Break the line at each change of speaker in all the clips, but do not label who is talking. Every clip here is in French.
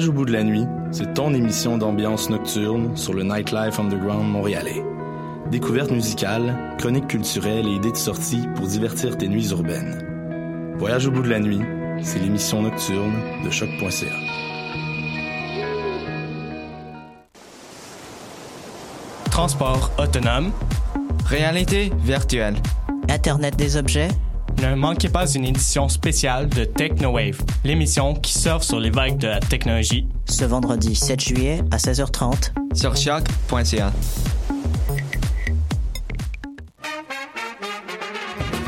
Voyage au bout de la nuit, c'est ton émission d'ambiance nocturne sur le Nightlife Underground montréalais. Découvertes musicales, chroniques culturelles et idées de sortie pour divertir tes nuits urbaines. Voyage au bout de la nuit, c'est l'émission nocturne de choc.ca.
Transport autonome.
Réalité virtuelle.
Internet des objets.
Ne manquez pas une édition spéciale de TechnoWave, l'émission qui surfe sur les vagues de la technologie.
Ce vendredi 7 juillet à 16h30
sur choc.ca.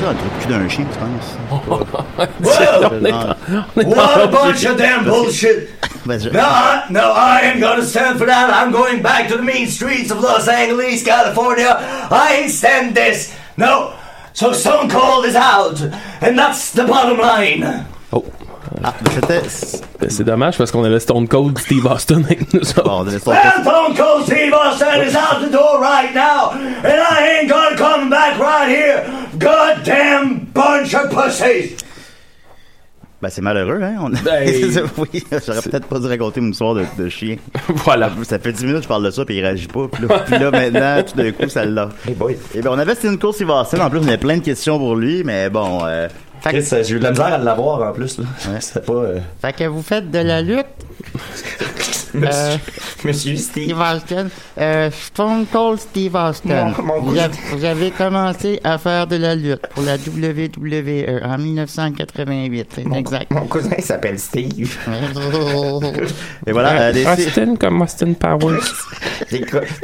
Cactus, tu peux rentrer dans le trou de cul d'un chien, tu penses?
What a bunch of damn bullshit. No, I, no, I ain't gonna stand for that. I'm going back to the mean streets of Los Angeles, California. I ain't stand this. No. So Stone Cold is out, and that's the bottom line.
Oh.
Ah, c'était.
Ben, c'est dommage parce qu'on avait Stone Cold Steve Austin avec nous autres.
Bon, on avait Stone
Well, Stone Cold Steve Austin is out the door right now, and I ain't gonna come back right here. Goddamn bunch of pussies.
Ben, c'est malheureux, hein? On...
Ben,
oui, j'aurais peut-être pas dû raconter mon histoire de, de chien.
voilà.
Ça fait 10 minutes que je parle de ça, puis il réagit pas. Puis là, puis là, maintenant, tout d'un coup, ça l'a.
Hey boy.
Et ben, on avait Cole Steve Austin. En plus, on avait plein de questions pour lui, mais bon. Euh... Fait,
j'ai eu de la misère à l'avoir en plus. Là. C'était pas. euh,
Fait que vous faites de la lutte,
Monsieur, Monsieur Steve.
Steve Austin. Euh, Stone Cold Steve Austin.
Mon- mon
vous, avez, vous avez commencé à faire de la lutte pour la WWE en 1988, c'est
Mon,
exact.
mon cousin s'appelle Steve.
Et voilà, euh,
Austin comme Austin Powers.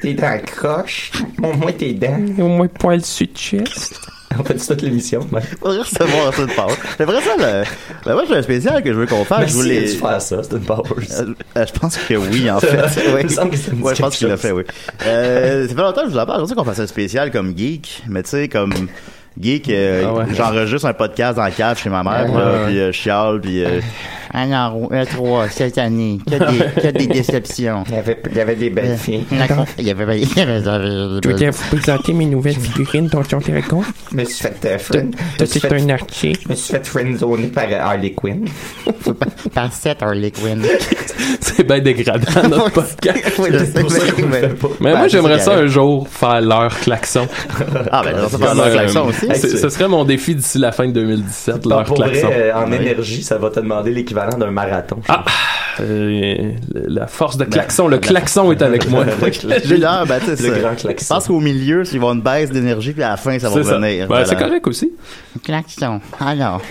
T'es dans croche. Au moins t'es dents.
Au moins poil sur le chest.
On fait toute l'émission. Ben.
faudrait recevoir ça de. C'est vrai ça, le... ben, moi, j'ai un spécial que je veux qu'on fasse.
Mais
je voulais.
dû faire ça, c'est une Powers.
Euh, euh, je pense que oui, en
C'est
fait. Oui.
Il me semble que me dit
Ouais, je pense qu'il l'a fait, oui. Euh, ça fait longtemps que je vous en parle. Je sais qu'on fasse un spécial comme geek, mais tu sais, comme geek, euh,
Ah ouais.
j'enregistre un podcast dans la cave chez ma mère,
Ouais,
là,
ouais.
puis je chiale, puis
Alors, E3, cette année, que des, que des déceptions.
Il y avait, il y avait des belles filles.
d'accord. Il y avait, il y avait,
Je veux dire, vous présenter mes nouvelles figurines dont tu te compte.
Je me suis fait euh, friend. Suis
C'est un archer.
je me suis fait friendzoner par euh, Harley Quinn.
par cette Harley Quinn.
C'est bien dégradant, notre podcast.
Oui, sais,
pour ça qu'on le fait pas.
Mais
Ben,
moi,
c'est
j'aimerais ça un jour faire leur klaxon.
Ah, ben, ça fait
Comme,
un
euh,
klaxon aussi.
c'est- Ce serait mon défi d'ici la fin de 2017,
Non,
leur klaxon.
euh, en énergie, ça va te demander l'équivalent d'un marathon.
Ah, euh, la force de klaxon, le klaxon est avec moi.
J'ai l'air, ben, tu sais,
Le
c'est-
grand
Je
klaxon.
pense qu'au milieu, il va y avoir une baisse d'énergie, puis à la fin, ça va revenir.
Ben,
Voilà.
C'est correct aussi.
Klaxon. Alors,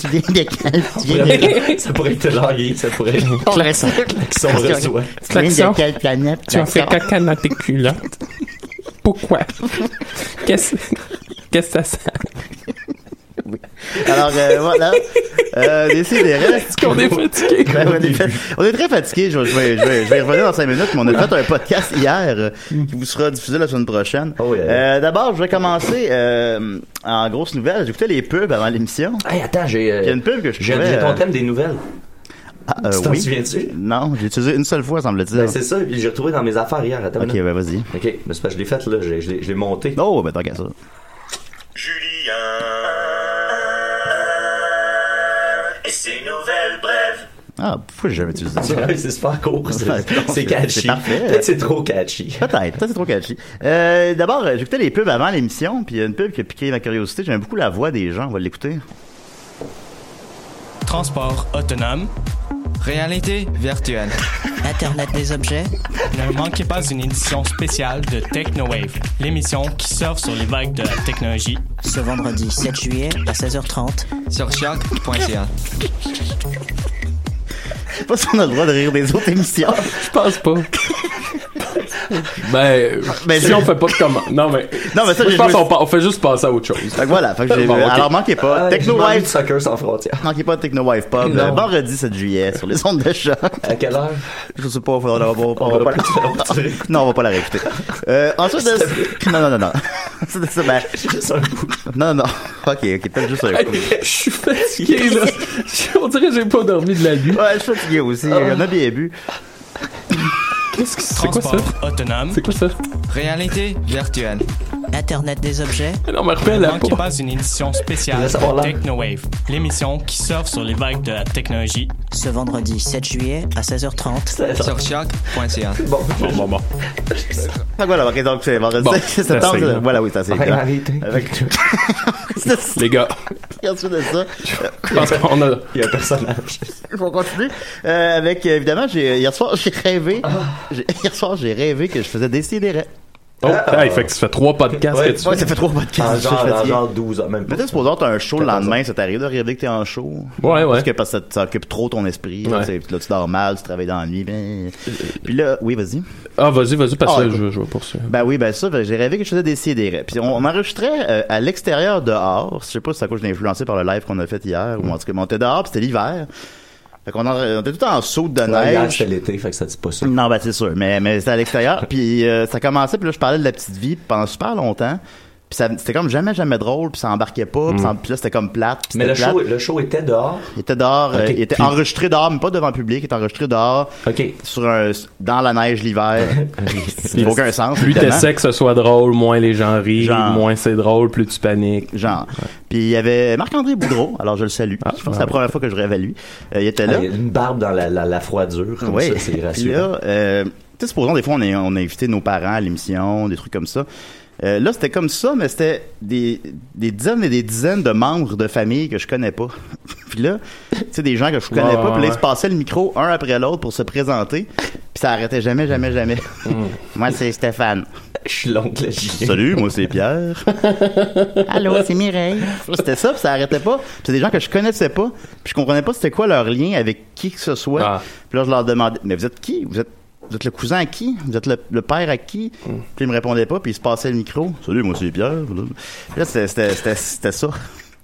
tu viens de quel, tu viens de,
ça pourrait être largué, ça pourrait être
Klaxon.
klaxon reçoit.
tu viens
Klaxon.
de quelle planète?
Tu as fait
Klaxon?
caca dans tes culottes. Pourquoi? Qu'est-ce qu'est-ce que ça sert?
Alors, Alors, euh, voilà. Euh, Décidérez.
Est-ce qu'on est fatigué?
Ben, on, est on est très fatigué. Je, vais- je vais, je, vais, je vais y revenir dans cinq minutes, mais on a fait un podcast hier euh, qui vous sera diffusé la semaine prochaine. Euh, D'abord, je vais commencer euh, en grosse nouvelle. J'écoutais les pubs avant l'émission.
Hey, attends, j'ai. euh,
Il y a une pub que je
J'ai ton thème des nouvelles.
Ah, euh,
Tu t'en
oui.
souviens-tu?
Non, j'ai utilisé une seule fois, semble-t-il.
Ben, c'est ça, puis j'ai retrouvé dans mes affaires hier. Attends
Ok, ben vas-y.
Ok, mais c'est que je l'ai fait, là, je, l'ai- monté.
Oh, ben qu'à ça.
Et
Ah, pourquoi j'ai jamais utilisé ça?
C'est super court, c'est- catchy.
C'est parfait.
Peut-être c'est trop catchy.
Peut-être, peut-être c'est trop catchy. Euh, D'abord, euh, j'écoutais les pubs avant l'émission, puis il y a une pub qui a piqué ma curiosité. J'aime beaucoup la voix des gens, on va l'écouter.
Transport autonome.
Réalité virtuelle.
Internet des objets.
Ne manquez pas une édition spéciale de TechnoWave, l'émission qui surfe sur les vagues de la technologie.
Ce vendredi 7 juillet à 16h30.
Sur choc.ca.
Je sais pas si on a le droit de rire des autres émissions.
Je pense pas. Ben,
Ben,
si on fait pas de commande. Non, mais.
Non, mais ça,
Moi, je pense
joué-
on fait juste passer à autre chose.
Fait que voilà, fait que j'ai
Bon, ok.
Alors, manquez pas.
Ah,
Techno
je m'ennuie
Wife.
de Soccer sans frontières.
Manquez pas de Techno Wife Pub.
Non.
euh, vendredi 7 juillet sur les ondes de choc.
À quelle heure?
Je sais pas, on va, on va- on va pas la- Non, on va pas la réécouter. Euh, ensuite de... Non, non, non, non. De ça, ben...
Juste un coup.
Non, non. Ok, ok, peut-être juste un coup.
je suis fatigué, là. On dirait que j'ai pas dormi de la nuit.
Ouais, je suis fatigué aussi. Il y en a bien bu.
Qu'est-ce que c'est quoi ça?
Transport autonome?
C'est quoi ça?
Réalité virtuelle.
Internet des objets.
Non, mais
Ne
rappelle la
manquez pas une édition spéciale. TechnoWave, l'émission qui surfe sur les vagues de la technologie.
Ce vendredi 7 juillet à 16h30.
Sur choc.ca.
Bon,
Bon, bon, bon.
Fait que voilà, ok, donc c'est vendredi
Bon,
7 septembre. Voilà, oui, c'est clair.
arrêtez.
Avec...
Les gars,
Ensuite de ça,
je pense qu'on a.
Il y a un personnage.
il faut continuer. Euh, avec, évidemment, hier soir, j'ai rêvé. j'ai- Hier soir, j'ai rêvé que je faisais décider.
Oh, hey, fait que ça fait trois podcasts
Ouais.
que tu
Ouais,
fais.
ça fait trois podcasts.
En
je suis
genre, en genre 12 heures, même pas.
Mais t'es supposé avoir un show le
14
lendemain, ça t'arrive de rêver que t'es en show?
Ouais, ouais.
Parce que parce que ça, ça occupe trop ton esprit. Là,
Ouais.
là, tu dors mal, tu travailles dans la nuit. Ben... Puis là, oui, vas-y.
Ah, vas-y, vas-y, parce
Ah,
que
écoute.
je, je vais poursuivre.
Ben oui, ben ça, ben, j'ai rêvé que je faisais des CDR. Puis on, on enregistrait euh, à l'extérieur dehors. Je sais pas si c'est à cause j'ai influencé par le live qu'on a fait hier, ou en tout cas, mais on était dehors, puis c'était l'hiver. Fait qu'on on était tout en saut de
Ouais, hier,
neige.
c'était l'été, fait que ça dit pas ça.
Non, ben c'est sûr, mais, mais c'était à l'extérieur. puis euh, ça commençait, puis là, je parlais de la petite vie pendant super longtemps. Puis ça- c'était comme jamais, jamais drôle, puis ça embarquait pas, puis, ça- puis là, c'était comme plate. puis
Mais le show, le show était dehors?
Il était dehors, euh, il était
puis-
enregistré dehors, mais pas devant le public, il était enregistré dehors,
OK.
sur un, dans la neige l'hiver. Il n'a aucun sens.
Plus t'essaies que ce soit drôle, moins les gens rient,
Genre.
moins c'est drôle, plus tu paniques.
Genre. Puis il y avait Marc-André Boudreau, alors je le salue.
Ah,
je pense que c'est la première fois que je rêve à lui. Euh, il était
Ah,
là.
Il y a une barbe dans la, la, la froidure, comme
Oui.
ça, c'est
Puis
rassurant.
là, euh, tu sais, supposons des fois on, est, on a invité nos parents à l'émission, des trucs comme ça. Euh, là, c'était comme ça, mais c'était des, des dizaines et des dizaines de membres de famille que je connais pas. puis là, tu sais, des gens que je connais
Ouais,
pas, puis là, ils se passaient le micro un après l'autre pour se présenter, puis ça arrêtait jamais, jamais, jamais.
Mm.
Moi, c'est Stéphane.
Je suis l'oncle.
Salut, moi, c'est Pierre.
Allô, c'est Mireille.
C'était ça, puis ça arrêtait pas. Puis c'est des gens que je connaissais pas, puis je comprenais pas c'était quoi leur lien avec qui que ce soit.
Ah.
Puis là, je leur demandais, mais vous êtes qui? Vous êtes, vous êtes le cousin à qui? Vous êtes le, le père à qui?
Mm.
Puis ils me répondaient pas, puis ils se passaient le micro. Salut, moi, c'est Pierre. Puis là, c'était, ça.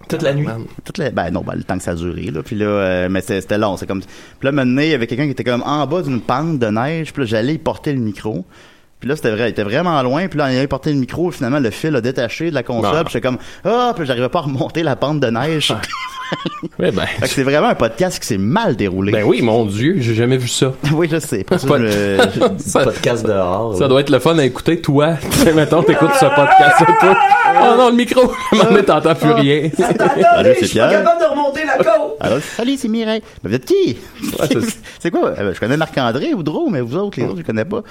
Toute la nuit?
Toute la, ben non, ben, le temps que ça a duré, là. Puis là, euh, mais c'était, long. C'est comme, puis là, maintenant, il y avait quelqu'un qui était comme en bas d'une pente de neige, puis là, j'allais y porter le micro. Puis là, c'était vrai, il était vraiment loin. Puis là, il avait porté le micro. Finalement, le fil a détaché de la console.
Ah.
Puis j'étais comme, ah, puis j'arrivais pas à remonter la pente de neige.
Ouais, ben.
Fait que c'est vraiment un podcast qui s'est mal déroulé.
Ben oui, mon Dieu, j'ai jamais vu ça.
oui, je sais.
Pas-
je me- je-
Ça,
Podcast dehors.
ça doit être le fun à écouter, toi. Tu sais, mettons, t'écoutes ce podcast, toi. Oh non, le micro! Donné, t'entends plus rien.
Salut, c'est Pierre?
de remonter la côte.
Alors, salut, c'est Mireille. Mais vous êtes qui?
C'est-
quoi? Euh, Je connais Marc-André ou Dro, mais vous autres, les autres, je connais pas.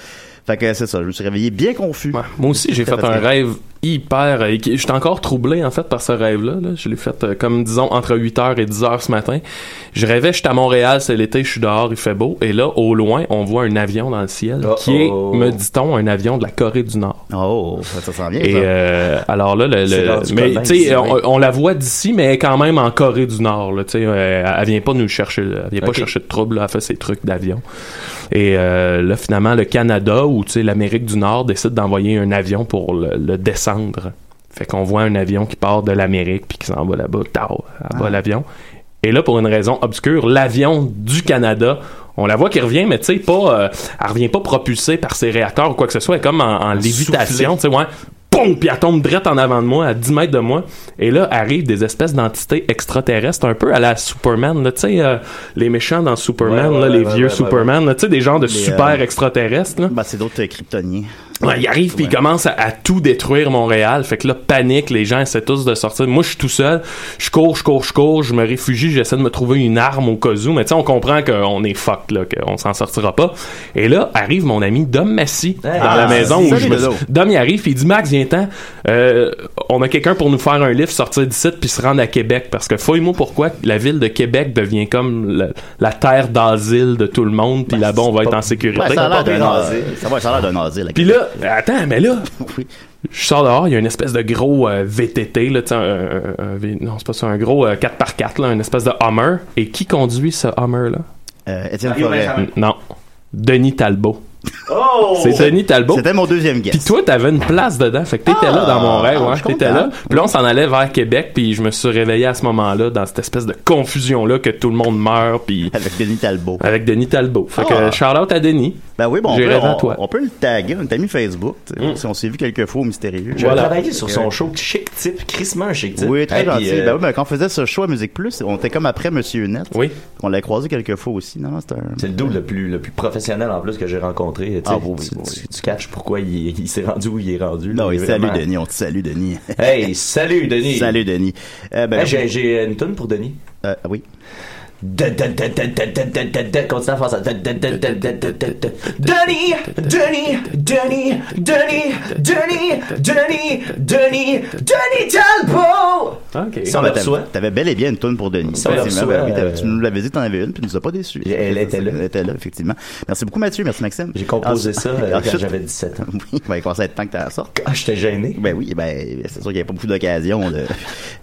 Fait que c'est ça, je me suis réveillé bien confus.
Ouais. Moi aussi, j'ai fait un
fatigué.
rêve hyper. euh, J'étais encore troublé, en fait, par ce rêve-là. là. Je l'ai fait, euh, comme disons, entre 8h et 10h ce matin. Je rêvais, j'étais à Montréal, c'est l'été, je suis dehors, il fait beau. Et là, au loin, on voit un avion dans le ciel,
Oh,
qui est, me dit-on, un avion de la Corée du Nord.
Oh, ça, ça sent bien,
Et
ça.
euh, alors là, le, le- mais tu on, la voit d'ici, mais elle est quand même en Corée du Nord. Là, tu sais, euh, elle vient pas nous chercher, elle vient pas chercher de trouble. Là, elle fait ses trucs d'avion. Et euh, là, finalement, le Canada ou tu sais l'Amérique du Nord décide d'envoyer un avion pour le, le descendre. Fait qu'on voit un avion qui part de l'Amérique puis qui s'en va là-bas, tard, là-bas
Ah.
l'avion. Et là, pour une raison obscure, l'avion du Canada, on la voit qui revient, mais tu sais, pas, euh, elle revient pas propulsée par ses réacteurs ou quoi que ce soit, elle est comme en, en lévitation, tu sais, ouais. Poum! Puis elle tombe direct en avant de moi, à 10 mètres de moi. Et là, arrivent des espèces d'entités extraterrestres, un peu à la Superman, là, tu sais, euh, les méchants dans Superman,
Ouais, ouais,
là,
ouais,
les vieux Superman, là, tu sais, des genres de
Les,
super
euh,
extraterrestres, là.
Ben, c'est d'autres euh, kryptoniens.
Ouais, il arrive puis il commence à, à tout détruire Montréal. Fait que là, panique, les gens essaient tous de sortir. Moi, je suis tout seul. Je cours, je cours, je cours, je me réfugie, j'essaie de me trouver une arme au cas où. Mais tu sais, on comprend qu'on est fucked, là, qu'on s'en sortira pas. Et là, arrive mon ami Dom Massy dans
Ah,
la maison où je me. Dom, il arrive puis il dit, Max, viens-t'en. Euh, on a quelqu'un pour nous faire un livre, sortir d'ici puis se rendre à Québec. Parce que fouille-moi pourquoi la ville de Québec devient comme la, la terre d'asile de tout le monde. Puis là-bas, on va être en sécurité.
Ça a l'air d'un asile. Ça va, ça a l'air d'un asile.
puis là, attends, mais là, je sors dehors, il y a une espèce de gros euh, VTT, là, un, un- un V- non, c'est pas ça, un gros euh, 4x4, là, une espèce de Hummer. Et qui conduit ce Hummer-là?
Euh, Étienne Forêt.
Non. Denis Talbot.
Oh!
C'est Denis Talbot.
C'était mon deuxième guess.
Puis toi, t'avais une place dedans. Fait que t'étais là dans mon rêve,
ah,
ouais.
je suis
T'étais là. Puis là, on s'en allait vers Québec, puis je me suis réveillé à ce moment-là dans cette espèce de confusion-là que tout le monde meurt, puis...
Avec Denis Talbot.
Avec Denis Talbot. Fait
Ah.
que shout-out à Denis.
Ben oui, bon, on
J'ai
peut, on,
toi.
on peut le taguer, on est mis Facebook. sais, Si on s'est vu quelques fois au mystérieux.
J'ai travaillé sur son show chic type, crissement un chic type.
Oui, très
Hey,
gentil.
euh,
Ben oui, ben quand on faisait ce show à Musique Plus, on était comme après Monsieur Net.
Oui.
On l'a croisé quelques fois aussi, non? C'était un...
C'est le dude le plus, le plus professionnel en plus que j'ai rencontré.
Ah, oui,
tu,
oui.
tu- tu catches pourquoi il, il s'est rendu où il est rendu. là.
Non,
est
salut
vraiment-
Denis, on te salue Denis.
Hey, salut Denis.
Salut Denis. Euh, ben,
Hey, j'ai, une tune pour Denis.
Euh, oui.
Continue à faire ça. Denis, Denis, Denis, Denis, Denis, Denis, Denis, Denis Talbot!
Ok.
Ça.
T'avais bel et bien une toune pour Denis.
Ça.
Tu nous l'avais dit, t'en avais une, puis tu nous as pas déçus.
Elle était là.
Elle était là, effectivement. Merci beaucoup, Mathieu. Merci, Maxime.
J'ai composé ça euh, quand j'avais 17 ans.
Oui, il commence à être temps que t'as la sorte.
Ah, j'étais gêné.
Ben oui, ben, c'est sûr qu'il n'y avait pas beaucoup d'occasions.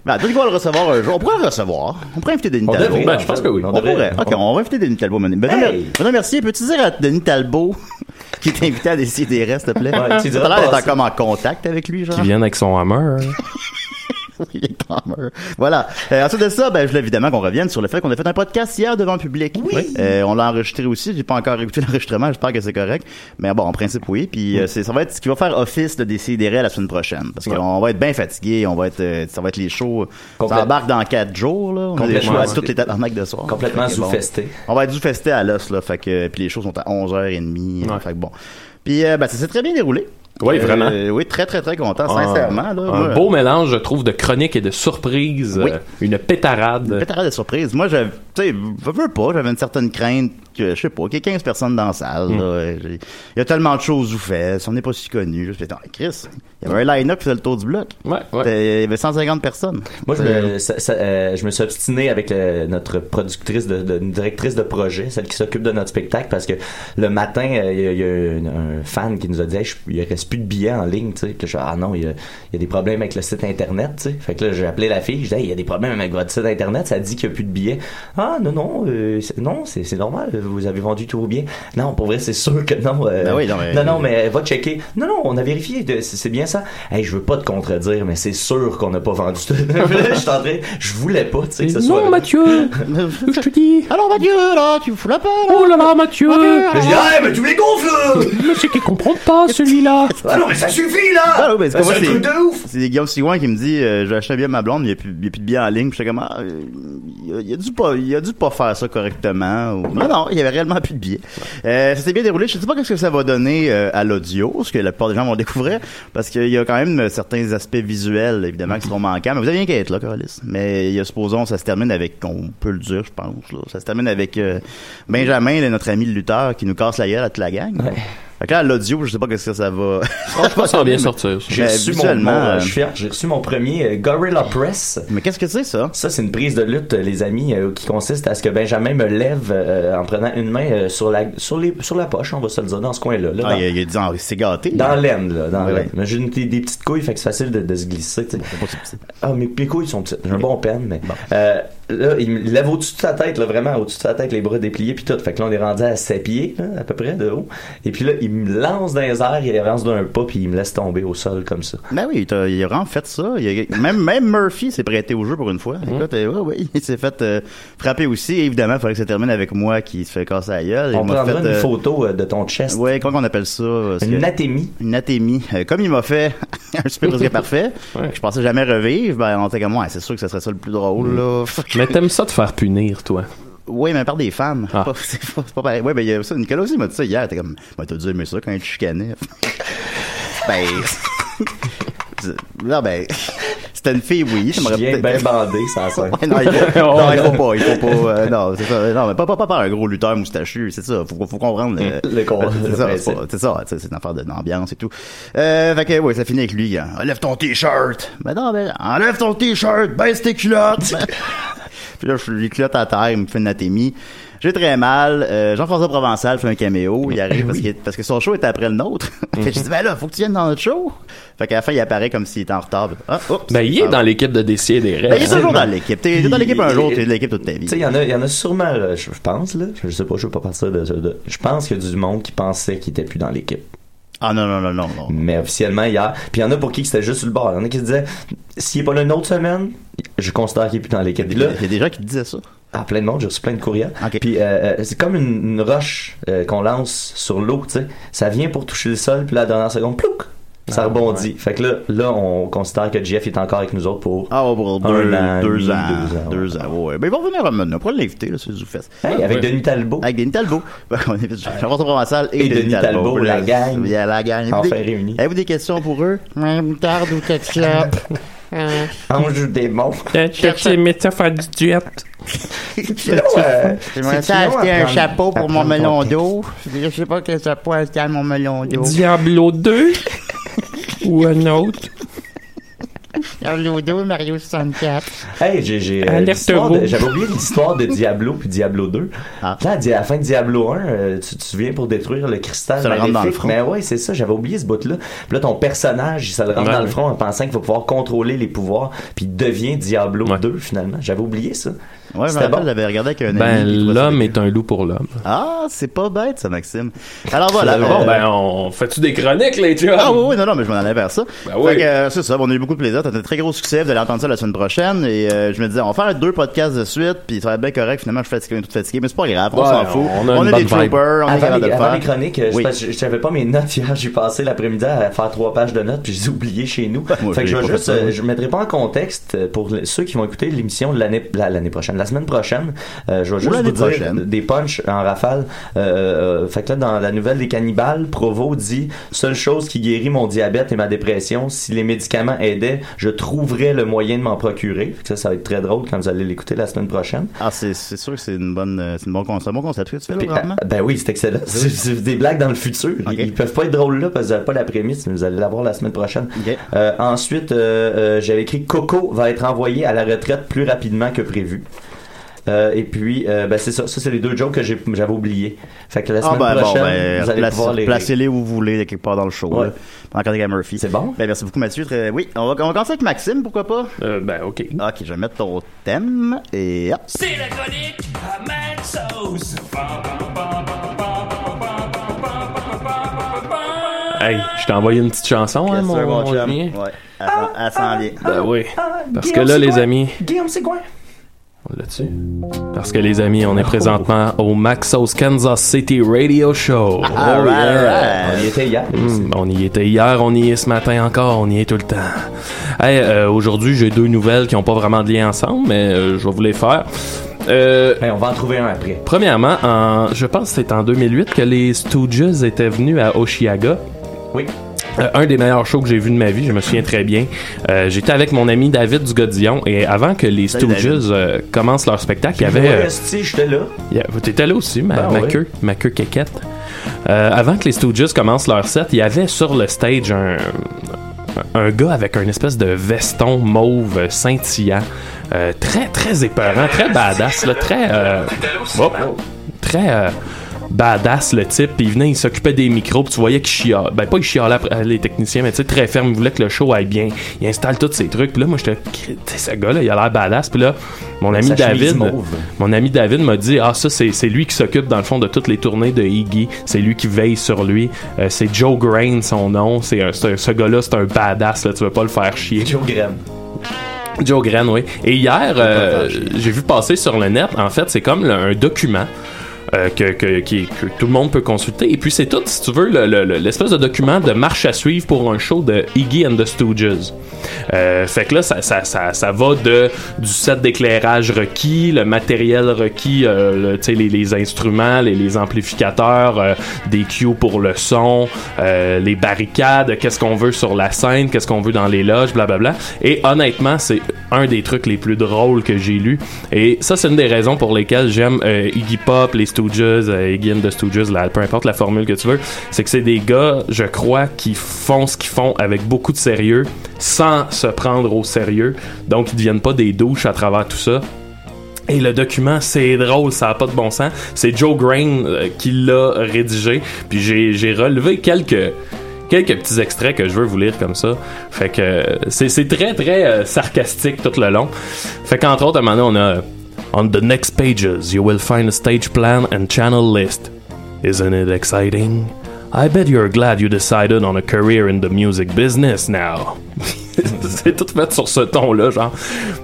Ben, tout va le recevoir un jour. On pourrait le recevoir. On pourrait inviter Denis Talbot
oui.
On,
On devrait.
pourrait. Ok, on va inviter Denis Talbot. Benoît,
Hey!
Benoît Mercier, peux-tu dire à Denis Talbot qui est invité à décider des restes, s'il te plaît?
Ouais, tu
as l'air d'être comme en contact avec lui, genre.
Qui viennent avec son Hummer.
Oui, même. Voilà. Euh, ensuite de ça, ben, je voulais évidemment qu'on revienne sur le fait qu'on a fait un podcast hier devant le public. Euh, on l'a enregistré aussi. J'ai pas encore écouté l'enregistrement. J'espère que c'est correct. Mais bon, en principe, oui. Puis euh, c'est, ça va être ce qui va faire office de décider la semaine prochaine. Parce qu'on va être bien fatigué. On va être, euh, ça va être les shows. Ça embarque dans quatre jours, là. On a des
Complètement,
shows à
ouais.
toutes les tabarnaks de soir.
Complètement
Fait que bon,
sous-festé.
On va être sous-festé à l'os, là. Fait que, puis les shows sont à 11h30.
Ouais.
Fait que bon. Puis, euh, ben, ça s'est très bien déroulé.
Oui, vraiment.
Euh, oui, très, très, très content, sincèrement, là.
Un beau mélange, je trouve, de chronique et de surprise.
Oui.
euh, une pétarade.
Peut-être de surprise. Moi, je, tu sais, veux, veux pas, j'avais une certaine crainte que, je sais pas, qu'il y ait 15 personnes dans la salle.
Mm.
là. J'ai- Il y a tellement de choses où fait, on n'est pas si connu. Je me suis dit, Ah, Chris, il y avait un line-up qui faisait le tour du bloc.
Ouais, ouais.
C'était- Il y avait 150 personnes.
Moi, je
Euh,
me, ça- ça, euh, je me suis obstiné avec le- notre productrice, de, de- une directrice de projet, celle qui s'occupe de notre spectacle, parce que le matin, euh, il y a, y a un, un fan qui nous a dit Hey, je- il reste plus de billets en ligne. Tu sais. Puis là, je suis, ah non, il y, a, il y a des problèmes avec le site internet. Tu sais. Fait que là, j'ai appelé la fille, je dis Hey, il y a des problèmes avec votre site internet, ça dit qu'il n'y a plus de billets. Ah non, non, euh, non, c'est normal, vous avez vendu tout bien. Non, pour vrai, c'est sûr que non. euh,
Ben oui, non, mais-
non, non, mais va checker. Non, non, on a vérifié, c'est bien ça. Hey, je veux pas te contredire, mais c'est sûr qu'on n'a pas vendu tout. Je train, je voulais pas, tu sais, que ce soit.
Non, Mathieu! je te dis!
Alors, Mathieu, là, tu fous la paix.
Oh là là, Mathieu!
Je dis, hey, mais tu me les gonfles!
Mais c'est qu'il comprend pas, celui-là!
Ah non, mais ça suffit, là!
Ah, c'est
un truc de ouf!
C'est Guillaume Sigouin qui me dit euh, acheté un billet à ma blonde, mais il n'y a, plus- il y a plus de billets en ligne. Puis j'étais comme ah, euh, il, a, il a dû pas, il a dû pas faire ça correctement. Ou... Non, non, il y avait réellement plus de billets. Euh, ça s'est bien déroulé. Je sais pas qu'est-ce que ça va donner euh, à l'audio, ce que la plupart des gens vont découvrir, parce qu'il y a quand même euh, certains aspects visuels, évidemment, qui seront manquants. Mais vous avez rien qu'à être là, Carlis. Mais il y a, supposons, ça se termine avec, on peut le dire, je pense, là, ça se termine avec euh, Benjamin, notre ami le lutteur, qui nous casse la gueule à toute la gang. Fait que là, l'audio, je sais pas qu'est-ce que ça va.
Franchement, ça va bien sortir.
J'ai reçu mon,
euh,
je suis fier, j'ai reçu mon premier euh, Gorilla Press.
Mais qu'est-ce que c'est ça?
Ça, c'est une prise de lutte, euh, les amis, euh, qui consiste à ce que Benjamin me lève euh, en prenant une main euh, sur la sur les sur la poche, on va se le dire, dans ce coin-là. Là,
Ah, il, a- il a dit, ah, c'est gâté.
Dans l'aine, là. Dans l'aine. J'ai une- des, des petites couilles, fait que c'est facile de, de se glisser, tu sais. Ah, mes, mes couilles sont petites. J'ai un bon pen, mais. Euh, là, il me lève au-dessus de sa tête, là, vraiment au-dessus de sa tête, les bras dépliés puis tout. Fait que là, on est rendu à 7 pieds, là, à peu près, de haut. Et puis là, il me lance dans les airs, il avance d'un pas puis il me laisse tomber au sol comme ça.
Ben oui, il a vraiment fait ça. Il a- même, même Murphy s'est prêté au jeu pour une fois. Écoute, euh, ouais, ouais, il s'est fait euh, frapper aussi. Et évidemment, il fallait que ça termine avec moi qui se fait casser la gueule.
On prendra
fait,
une
euh,
photo euh, de ton chest.
Ouais, comment on appelle ça?
Une atémie.
Une atémie. Comme il m'a fait un super presque parfait, que je pensais jamais revivre, ben on était comme, ouais, c'est sûr que ça serait ça le plus drôle, là.
Mais t'aimes ça te faire punir, toi?
Oui, mais par des femmes.
Ah.
C'est pas, c'est pas pareil. Ouais, ben, il y a ça. Nicolas aussi m'a dit ça hier. T'es comme, t'as dû aimer ça quand il te chicanait. ben. Non, ben. C'était une fille, oui.
Chien
peut-être-
bien bandé, ça.
Ouais, non, il faut, non, il faut pas, il faut pas, euh, non, c'est ça, non, mais pas, pas, pas par un gros lutteur moustachu, c'est ça, faut, faut comprendre, le,
Le con-
c'est ça, c'est ça, c'est une affaire d'ambiance et tout. Euh, fait que, ouais, ça finit avec lui, hein. enlève ton t-shirt! Ben non, ben, enlève ton t-shirt, baisse tes culottes! Puis là, je lui culotte à terre, il me fait une atémie. J'ai très mal. Euh, Jean-François Provençal fait un caméo. Il arrive parce, qu'il- parce que son show était après le nôtre. fait je dis, ben là, faut que tu viennes dans notre show. Fait qu'à la fin, il apparaît comme s'il était en retard. Ah, oups.
Ben, il est dans l'équipe de Dessier des
Ben, il est
rêves.
toujours dans l'équipe. T'es dans l'équipe un jour,
et-
t'es de l'équipe toute ta vie.
Tu sais, il y en a, y en a sûrement, euh, je, je pense, là. Je sais pas, je veux pas partir de, de- je pense qu'il y a du monde qui pensait qu'il était plus dans l'équipe.
Ah non, non, non, non, non.
Mais officiellement hier. Puis il y en a pour qui c'était juste sur le bord. Il y en a qui se disaient, s'il est pas là une autre semaine, je considère qu'il est plus dans l'équipe.
Il y a des gens qui disaient ça.
Ah, plein de monde, j'ai reçu plein de courriels. Puis euh, euh, c'est comme une, une roche euh, qu'on lance sur l'eau, tu sais. Ça vient pour toucher le sol, puis là, la dernière seconde, plouc! Ça
Ah,
rebondit. Fait que là, là, on considère que Jeff est encore avec nous autres pour
Ah, ouais, pour
un
deux,
an,
deux, ans,
deux ans.
deux ans, ouais. Ben, ils vont venir à maintenant. On pourrait l'inviter, là, sur Zoufest.
Hey, avec Denis Talbot.
Avec Denis Talbot. On invite Jean-François Provençal et,
Et Denis Talbot, la gang.
Il y a la gang.
Enfin
des-
réunis.
Avez-vous des questions pour eux?
Moutarde ou ketchup? Euh,
Ange démon.
Chercher médecin faire du duet.
Euh,
J'aimerais
c'est
ça acheter un chapeau pour mon melon d'eau. Je sais pas quel chapeau acheter à mon melon d'eau.
Diablo 2 ou un autre.
Diablo d'eau, Mario 64.
Hey, j'ai, j'ai, euh, de- j'avais oublié l'histoire de Diablo puis Diablo 2.
Ah.
Là, à la fin de Diablo 1, euh, tu, tu viens pour détruire le cristal
Ça le rentre dans le
maléfique.
front.
Mais ouais, c'est ça, j'avais oublié ce bout-là. Puis là, ton personnage, il se le rentre
Ouais,
dans le front en pensant qu'il va pouvoir contrôler les pouvoirs, puis il devient Diablo
Ouais.
2 finalement. J'avais oublié ça.
Ouais, je me rappelle,
bon.
j'avais regardé avec un ami.
Ben, l'homme est un loup pour l'homme.
Ah, c'est pas bête, ça, Maxime. Alors voilà.
bon,
euh,
ben, on fait-tu des chroniques, les chums?
Ah oui, oui, non, non, mais je m'en allais vers ça.
Ben oui.
Fait que, euh, c'est ça, on a eu beaucoup de plaisir. T'as un très gros succès, vous allez entendre ça la semaine prochaine. Et euh, je me disais, on va faire deux podcasts de suite, puis ça va être bien correct. Finalement, je suis fatigué, on est tout fatigué, mais c'est pas grave, on s'en fout.
on a une
des
bonne vibe.
troopers, on est
Avant,
capable de
les,
le
avant
faire.
les chroniques, euh,
Oui.
je savais pas mes notes hier. J'ai passé l'après-midi à faire trois pages de notes, puis je les ai oubliées chez nous.
Moi,
fait que
j'ai
je vais
pas
juste, je mettrai pas en contexte pour ceux qui vont écouter l'émission de l'année, la- l'année prochaine, la semaine prochaine. euh, je vais juste vous dire des punchs en rafale. Euh, euh, fait que là, dans la nouvelle des cannibales, Provo dit seule chose qui guérit mon diabète et ma dépression, si les médicaments aidaient, je trouverais le moyen de m'en procurer. Fait que ça, ça va être très drôle quand vous allez l'écouter la semaine prochaine.
Ah, c'est sûr que c'est une bonne, euh, c'est une bon concept. un bon concept. Que tu fais
Puis,
là,
ben oui, c'est excellent. C'est des blagues dans le futur. Ils, ils peuvent pas être drôles là parce que vous avez pas la prémisse, mais vous allez l'avoir la semaine prochaine. Ensuite, j'avais écrit Coco va être envoyé à la retraite plus rapidement que prévu. Euh, et puis, euh, ben c'est ça. Ça, c'est les deux jokes que j'ai- j'avais oubliés. Fait que la
Ah,
semaine
ben, bon,
prochaine,
ben,
vous allez
place-
pouvoir les...
placez-les où vous voulez, quelque part dans le show,
Ouais.
là. Pendant qu'on est avec Murphy.
C'est bon?
Ben, merci beaucoup, Mathieu. Très- Oui, on va, on va commencer avec Maxime, pourquoi pas?
Euh, ben, ok.
Ok, je vais mettre ton thème, et hop.
C'est la chronique à Maxos.
Hey, je t'ai envoyé une petite chanson, hein, mon,
mon. Ouais, elle s'en- elle s'en vient.
Ben oui. Parce que là, les amis,
Guillaume Sigouin.
On l'a-tu? Parce que les amis, on est présentement au Maxos Kansas City Radio Show.
All right, all right.
On y était hier.
Hmm, on y était hier, on y est ce matin encore, on y est tout le temps. Hey, euh, aujourd'hui, j'ai deux nouvelles qui n'ont pas vraiment de lien ensemble, mais euh, je vais vous les faire. Euh,
Hey, on va en trouver un après.
premièrement, en, je pense que c'est en 2008 que les Stooges étaient venus à Oshiaga.
Oui.
Euh, un des meilleurs shows que j'ai vu de ma vie, je me souviens très bien. Euh, J'étais avec mon ami David Dugodillon et avant que les
Salut,
Stooges euh, commencent leur spectacle, il y avait...
J'étais là.
T'étais là aussi, ma,
Ben
ma queue, ma queue quéquette. Avant que les Stooges commencent leur set, il y avait sur le stage un, un gars avec un espèce de veston mauve scintillant, très très épeurant, très badass, là, très oh, très badass le type, puis il venait, il s'occupait des micros, puis tu voyais qu'il chialait. Ben pas il chialait après les techniciens, mais tu sais très ferme, il voulait que le show aille bien. Il installe tous ses trucs, puis là moi j'étais, tu sais, ce gars-là, il a l'air badass, puis là mon ami
Sa
David, mon ami David m'a dit ah ça c'est lui qui s'occupe dans le fond de toutes les tournées de Iggy, c'est lui qui veille sur lui. Euh, c'est Joe Grain son nom, c'est ce gars-là c'est un badass là, tu veux pas le faire chier.
Joe Grain.
Joe Grain, oui. Et hier, euh, j'ai vu passer sur le net, en fait, c'est comme le- un document. Euh, que, que, que tout le monde peut consulter. Et puis c'est tout, si tu veux, le- le- le- l'espèce de document de marche à suivre pour un show de Iggy and the Stooges. Euh, fait que là, ça, ça, ça, ça va de du set d'éclairage requis, le matériel requis, euh, le- les, les instruments, les, les amplificateurs, euh, des cues pour le son, euh, les barricades, qu'est-ce qu'on veut sur la scène, qu'est-ce qu'on veut dans les loges, blablabla. Et honnêtement, c'est un des trucs les plus drôles que j'ai lu. Et ça, c'est une des raisons pour lesquelles j'aime euh, Iggy Pop, les Stooges, euh, Iggy and the Stooges, peu importe la formule que tu veux. C'est que c'est des gars, je crois, qui font ce qu'ils font avec beaucoup de sérieux, sans se prendre au sérieux. Donc, ils deviennent pas des douches à travers tout ça. Et le document, c'est drôle, ça a pas de bon sens. C'est Joe Grain euh, qui l'a rédigé. Puis j'ai, relevé quelques quelques petits extraits que je veux vous lire comme ça. Fait que euh, c'est, très très euh, sarcastique tout le long. Fait qu'entre autres, à un moment donné, on a On the next pages, you will find a stage plan and channel list. Isn't it exciting? I bet you're glad you decided on a career in the music business now. c'est tout fait sur ce ton-là, genre.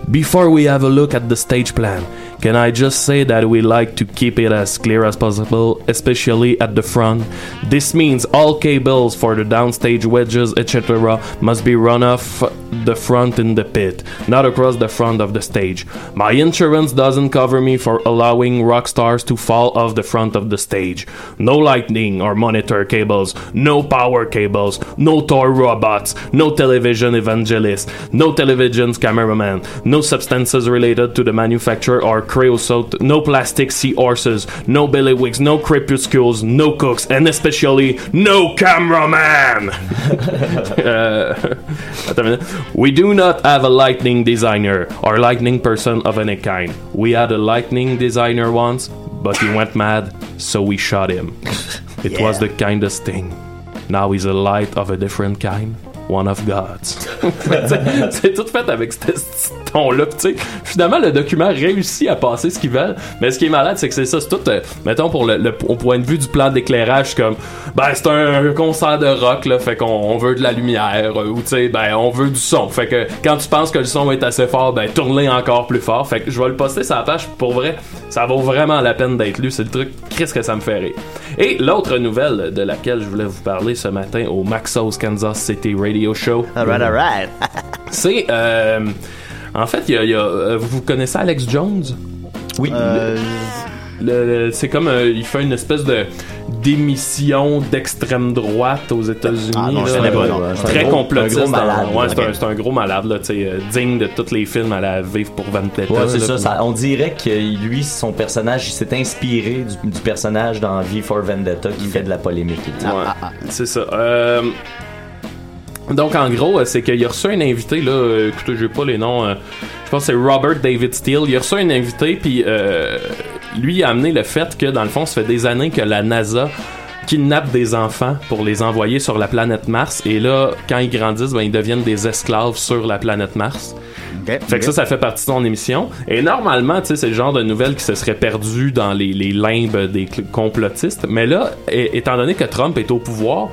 Before we have a look at the stage plan, can I just say that we like to keep it as clear as possible, especially at the front? This means all cables for the downstage wedges, etc., must be run off the front in the pit, not across the front of the stage. My insurance doesn't cover me for allowing rock stars to fall off the front of the stage. No lightning or monitor cables, no power cables, no toy robots, no television evangelists, no television cameraman, no substances related to the manufacturer or creosote, no plastic sea horses, no bailiwicks, no crepuscules, no cooks, and especially no cameraman. Uh, we do not have a lightning designer or lightning person of any kind. We had a lightning designer once, but he went mad, so we shot him. It was the kindest thing. Now he's a light of a different kind. One of God's. C'est- tout fait avec ce ton-là. Finalement, le document réussit à passer ce qu'ils veulent. Mais ce qui est malade, c'est que c'est ça. C'est tout, euh, mettons, pour le, au point de vue du plan d'éclairage, comme, ben, c'est un, concert de rock, là. Fait qu'on on veut de la lumière. euh, ou, tu sais, ben, on veut du son. Fait que quand tu penses que le son être assez fort, ben, tourne-le encore plus fort. Fait que je vais le poster sur la page. Pour vrai, ça vaut vraiment la peine d'être lu. C'est le truc, qu'est-ce que ça me rire. Et l'autre nouvelle de laquelle je voulais vous parler ce matin au Maxos Kansas City Radio Show.
Alright, alright.
C'est. euh, en fait, il y a, il y a, euh, vous connaissez Alex Jones?
Oui.
Euh,
c'est comme euh, il fait une espèce de d'émission d'extrême droite aux États-Unis.
Ah non,
là.
pas, non.
C'est un
Très
gros-
complotiste.
malade,
Ouais, c'est
ok.
un, c'est un gros malade, là, digne de tous les films à la Vivre pour Vendetta.
Ouais, c'est ça, ça. On dirait que lui, son personnage, il s'est inspiré du, du personnage dans V for Vendetta qui fait de la polémique. et tout.
Ouais, c'est ça. Euh, donc, en gros, euh, c'est qu'il a reçu un invité, là, euh, écoutez, j'ai pas les noms, euh, je pense que c'est Robert David Steele. Il a reçu un invité, puis euh, lui, a amené le fait que, dans le fond, ça fait des années que la NASA kidnappe des enfants pour les envoyer sur la planète Mars, et là, quand ils grandissent, ben, ils deviennent des esclaves sur la planète Mars. Fait que ça, ça fait partie de ton émission. Et normalement, tu sais, c'est le genre de nouvelles qui se serait perdu dans les, les limbes des complotistes. Mais là, étant donné que Trump est au pouvoir,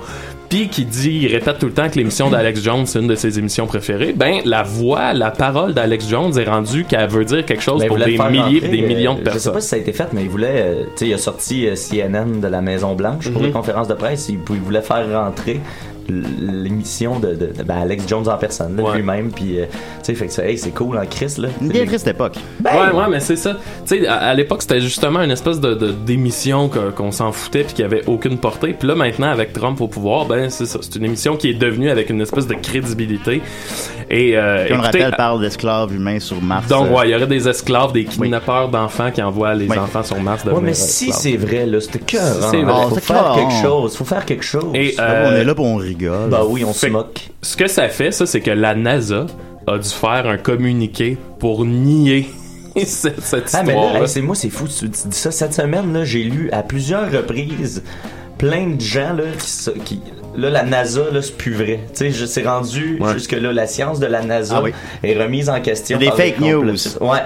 puis qui dit, il répète tout le temps que l'émission d'Alex Jones, c'est une de ses émissions préférées, ben, la voix, la parole d'Alex Jones est rendue qu'elle veut dire quelque chose
Ben,
pour des milliers
rentrer,
des millions de
euh, Je sais
personnes.
pas si ça a été fait, mais il voulait, euh, tu sais, il a sorti euh, CNN de la Maison Blanche pour
Mhm.
les conférences de presse. Il, il voulait faire rentrer l'émission de, de- de- ben, Alex Jones en personne,
Ouais.
lui-même. Puis, euh, tu sais, fait que c'est hey, c'est cool en Chris là.
Une bien triste époque.
Ben,
ouais, ouais, mais c'est ça. Tu sais, à, à l'époque, c'était justement une espèce de de- d'émission que- qu'on s'en foutait puis qui avait aucune portée. Puis là, maintenant, avec Trump au pouvoir, ben c'est ça. C'est une émission qui est devenue avec une espèce de crédibilité. Et euh,
on
écoutez,
rappelle, parle d'esclaves humains sur Mars.
donc
euh,
ouais, il y aurait des esclaves, des kidnappeurs d'enfants qui envoient les
Oui.
enfants sur Mars.
Ouais, mais si
esclaves.
c'est vrai, là, c'était cœur.
C'est vrai.
Faut
c'est
faire
clair.
quelque chose. Faut faire quelque chose.
Et,
on
euh,
est là pour on rigole.
bah oui, on se moque.
Ce que ça fait, ça, c'est que la NASA a dû faire un communiqué pour nier cette, cette
Ah, mais
histoire.
là, hey, c'est moi, c'est fou. Tu, tu dis ça cette semaine, là, j'ai lu à plusieurs reprises plein de gens là, qui, là la NASA là c'est plus vrai. Tu sais, je- c'est rendu jusque là la science de la NASA
Ah oui.
est remise en question.
Des
par
fake
les
news.
Ouais.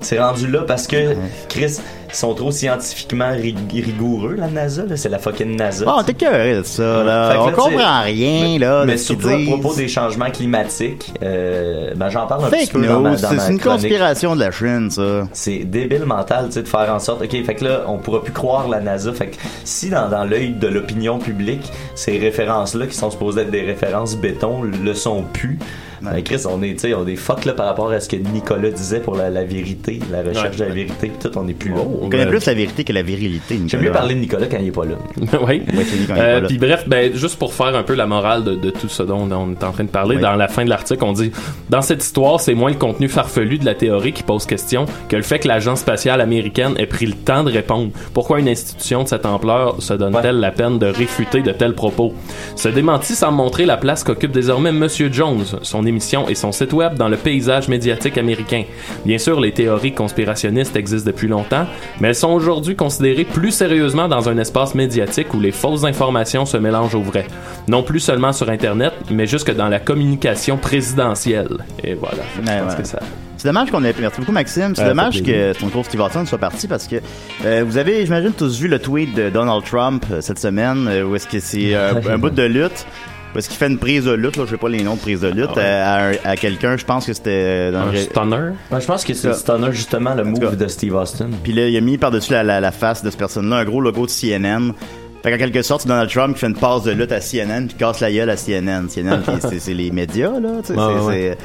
C'est rendu là parce que Chris sont trop scientifiquement ri- rigoureux la NASA là, c'est la fucking NASA.
Bon, t'es curieux de ça, là. On
là,
comprend rien, là,
Mais surtout à propos des changements climatiques, euh, ben j'en parle un petit peu dans
c'est une
chronique.
conspiration de la Chine, ça.
C'est débile mental, tu sais, de faire en sorte, ok, fait que là, on pourra plus croire la NASA. Fait que si dans, dans l'œil de l'opinion publique, ces références-là, qui sont supposées être des références béton, le sont plus. Ben, Chris, on est, tu sais, on est fuck là par rapport à ce que Nicolas disait pour la, la vérité, la recherche de la vérité, pis tout, on est plus là.
On connaît plus la vérité que la virilité,
J'aime mieux parler de Nicolas quand il est pas là.
oui. Euh, puis bref, ben, juste pour faire un peu la morale de, de tout ce dont on est en train de parler,
Oui.
dans la fin de l'article, on dit Dans cette histoire, c'est moins le contenu farfelu de la théorie qui pose question que le fait que l'agence spatiale américaine ait pris le temps de répondre. Pourquoi une institution de cette ampleur se donne-t-elle la peine de réfuter de tels propos Ce démenti semble montrer la place qu'occupe désormais Monsieur Jones, son émission et son site web dans le paysage médiatique américain. Bien sûr, les théories conspirationnistes existent depuis longtemps, mais elles sont aujourd'hui considérées plus sérieusement dans un espace médiatique où les fausses informations se mélangent aux vraies. Non plus seulement sur Internet, mais jusque dans la communication présidentielle. Et voilà. Je
Ouais,
pense
ouais.
que ça...
C'est dommage qu'on ait. Merci beaucoup, Maxime. C'est
Euh,
dommage que ton cours Steve Watson soit parti parce que euh, vous avez, j'imagine, tous vu le tweet de Donald Trump euh, cette semaine euh, où est-ce que c'est un bout de lutte. Est-ce qu'il fait une prise de lutte, là, je sais pas les noms de prise de lutte,
Ah ouais.
euh, à, un- à quelqu'un, je pense que c'était dans
Un
le-
stunner?
Ouais, je pense que c'est le stunner, justement, le move de Steve Austin.
Puis là, il a mis par-dessus la, la, la face de cette personne-là un gros logo de CNN. Fait qu'en quelque sorte, c'est Donald Trump qui fait une passe de lutte à CNN puis casse la gueule à CNN. CNN, qui- c'est- les médias, là.
Ouais,
c'est-